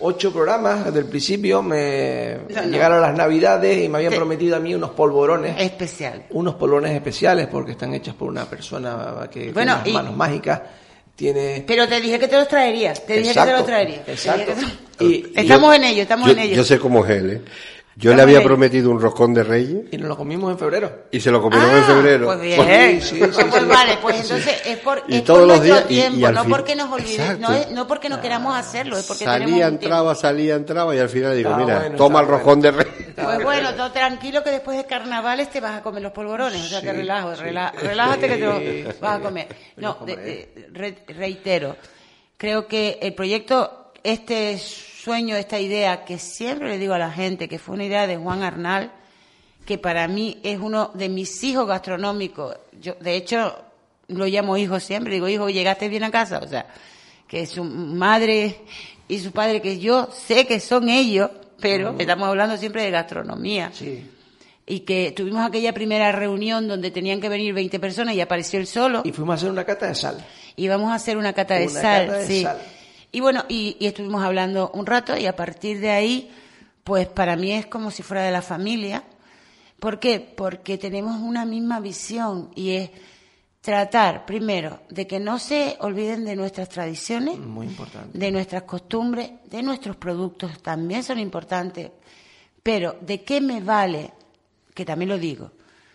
Speaker 2: ocho programas, desde el principio, me
Speaker 3: No, no.
Speaker 2: llegaron las navidades y me habían prometido a mí unos polvorones.
Speaker 3: Especial.
Speaker 2: Unos polvorones especiales porque están hechos por una persona que
Speaker 3: Bueno,
Speaker 2: tiene
Speaker 3: y-
Speaker 2: las manos mágicas. Tiene...
Speaker 3: Pero te dije que te los traería. Te dije que te los traería.
Speaker 2: Exacto.
Speaker 3: te-
Speaker 2: Y-
Speaker 3: Estamos
Speaker 4: Yo-
Speaker 3: en ello, estamos
Speaker 4: yo,
Speaker 3: en ello.
Speaker 4: Yo sé cómo es él, ¿eh? Yo le había prometido un roscón de reyes
Speaker 2: Y nos lo comimos en febrero.
Speaker 4: y se lo comieron
Speaker 3: Ah,
Speaker 4: en febrero.
Speaker 3: Pues bien.
Speaker 2: Sí, sí,
Speaker 3: pues,
Speaker 2: sí,
Speaker 3: pues
Speaker 2: sí.
Speaker 3: vale, pues entonces es por,
Speaker 4: Y
Speaker 3: es
Speaker 4: todos
Speaker 3: por
Speaker 4: los
Speaker 3: nuestro
Speaker 4: días, y- y
Speaker 3: tiempo,
Speaker 4: al
Speaker 3: no
Speaker 4: fin-
Speaker 3: porque nos olvidemos, no, es- no porque no queramos hacerlo, es porque tenemos
Speaker 4: salía,
Speaker 3: un tiempo.
Speaker 4: entraba, salía, entraba y al final digo,
Speaker 2: Ah,
Speaker 4: mira,
Speaker 2: bueno,
Speaker 4: toma el roscón de reyes.
Speaker 3: Pues bueno, todo tranquilo que después de carnavales te vas a comer los polvorones, o sea que relajo, rela- relájate que te los vas a comer. No, de- de- re- reitero, creo que el proyecto, este sueño, esta idea que siempre le digo a la gente, que fue una idea de Juan Arnal, que para mí es uno de mis hijos gastronómicos. Yo, de hecho, lo llamo hijo siempre, digo, hijo, llegaste bien a casa, o sea, que su madre y su padre, que yo sé que son ellos, pero estamos hablando siempre de gastronomía.
Speaker 2: Sí.
Speaker 3: Y que tuvimos aquella primera reunión donde tenían que venir 20 personas y apareció él solo.
Speaker 2: Y fuimos a hacer una cata de sal.
Speaker 3: Y vamos a hacer una cata de
Speaker 2: Una
Speaker 3: sal,
Speaker 2: cata de
Speaker 3: sí.
Speaker 2: sal.
Speaker 3: Y bueno, y, y estuvimos hablando un rato y a partir de ahí, pues para mí es como si fuera de la familia. ¿Por qué? Porque tenemos una misma visión y es tratar, primero, de que no se olviden de nuestras tradiciones,
Speaker 2: Muy importante.
Speaker 3: de nuestras costumbres, de nuestros productos, también son importantes. Pero, ¿de qué me vale? Que también lo digo.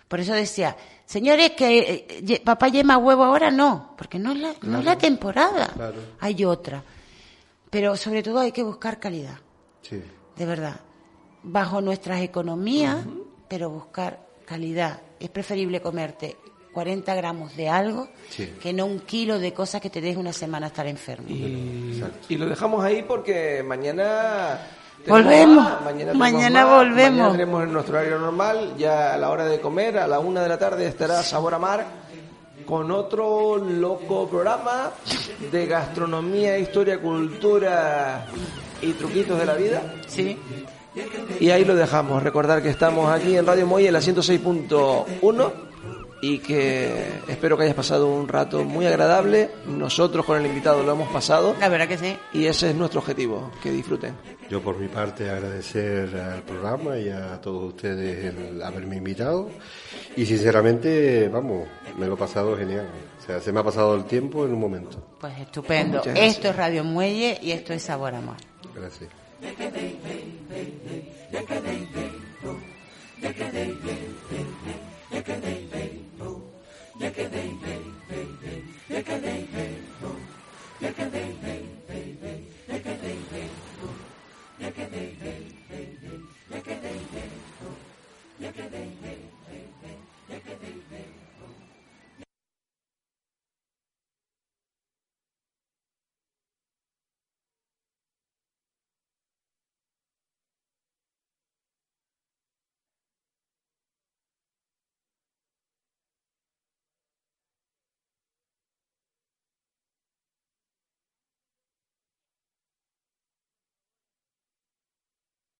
Speaker 3: Por eso decía, señores, que eh, ye- papá yema huevo ahora, no, porque no es la, no es la temporada.
Speaker 4: Claro.
Speaker 3: Hay otra. Pero sobre todo hay que buscar calidad,
Speaker 4: Sí.
Speaker 3: de verdad. Bajo nuestras economías, pero buscar calidad. Es preferible comerte 40 gramos de algo
Speaker 4: Sí.
Speaker 3: que no un kilo de cosas que te deje una semana estar enfermo.
Speaker 2: Y, y lo dejamos ahí porque mañana...
Speaker 3: Volvemos.
Speaker 2: más,
Speaker 3: Mañana
Speaker 2: más,
Speaker 3: volvemos.
Speaker 2: Mañana en nuestro horario normal, ya a la hora de comer, a la una de la tarde estará Sabor a Mar con otro loco programa de gastronomía, historia, cultura y truquitos de la vida.
Speaker 3: Sí.
Speaker 2: Y ahí lo dejamos. Recordar que estamos aquí en Radio Moy en la 106.1 y que espero que hayas pasado un rato muy agradable. Nosotros con el invitado lo hemos pasado
Speaker 3: La verdad que sí.
Speaker 2: y ese es nuestro objetivo, que disfruten.
Speaker 4: Yo por mi parte agradecer al programa y a todos ustedes el haberme invitado y sinceramente, vamos, me lo he pasado genial. O sea, se me ha pasado el tiempo en un momento.
Speaker 3: Pues estupendo. Esto es Radio Muelle y esto es Sabor Amor.
Speaker 4: Gracias. Look at me, baby.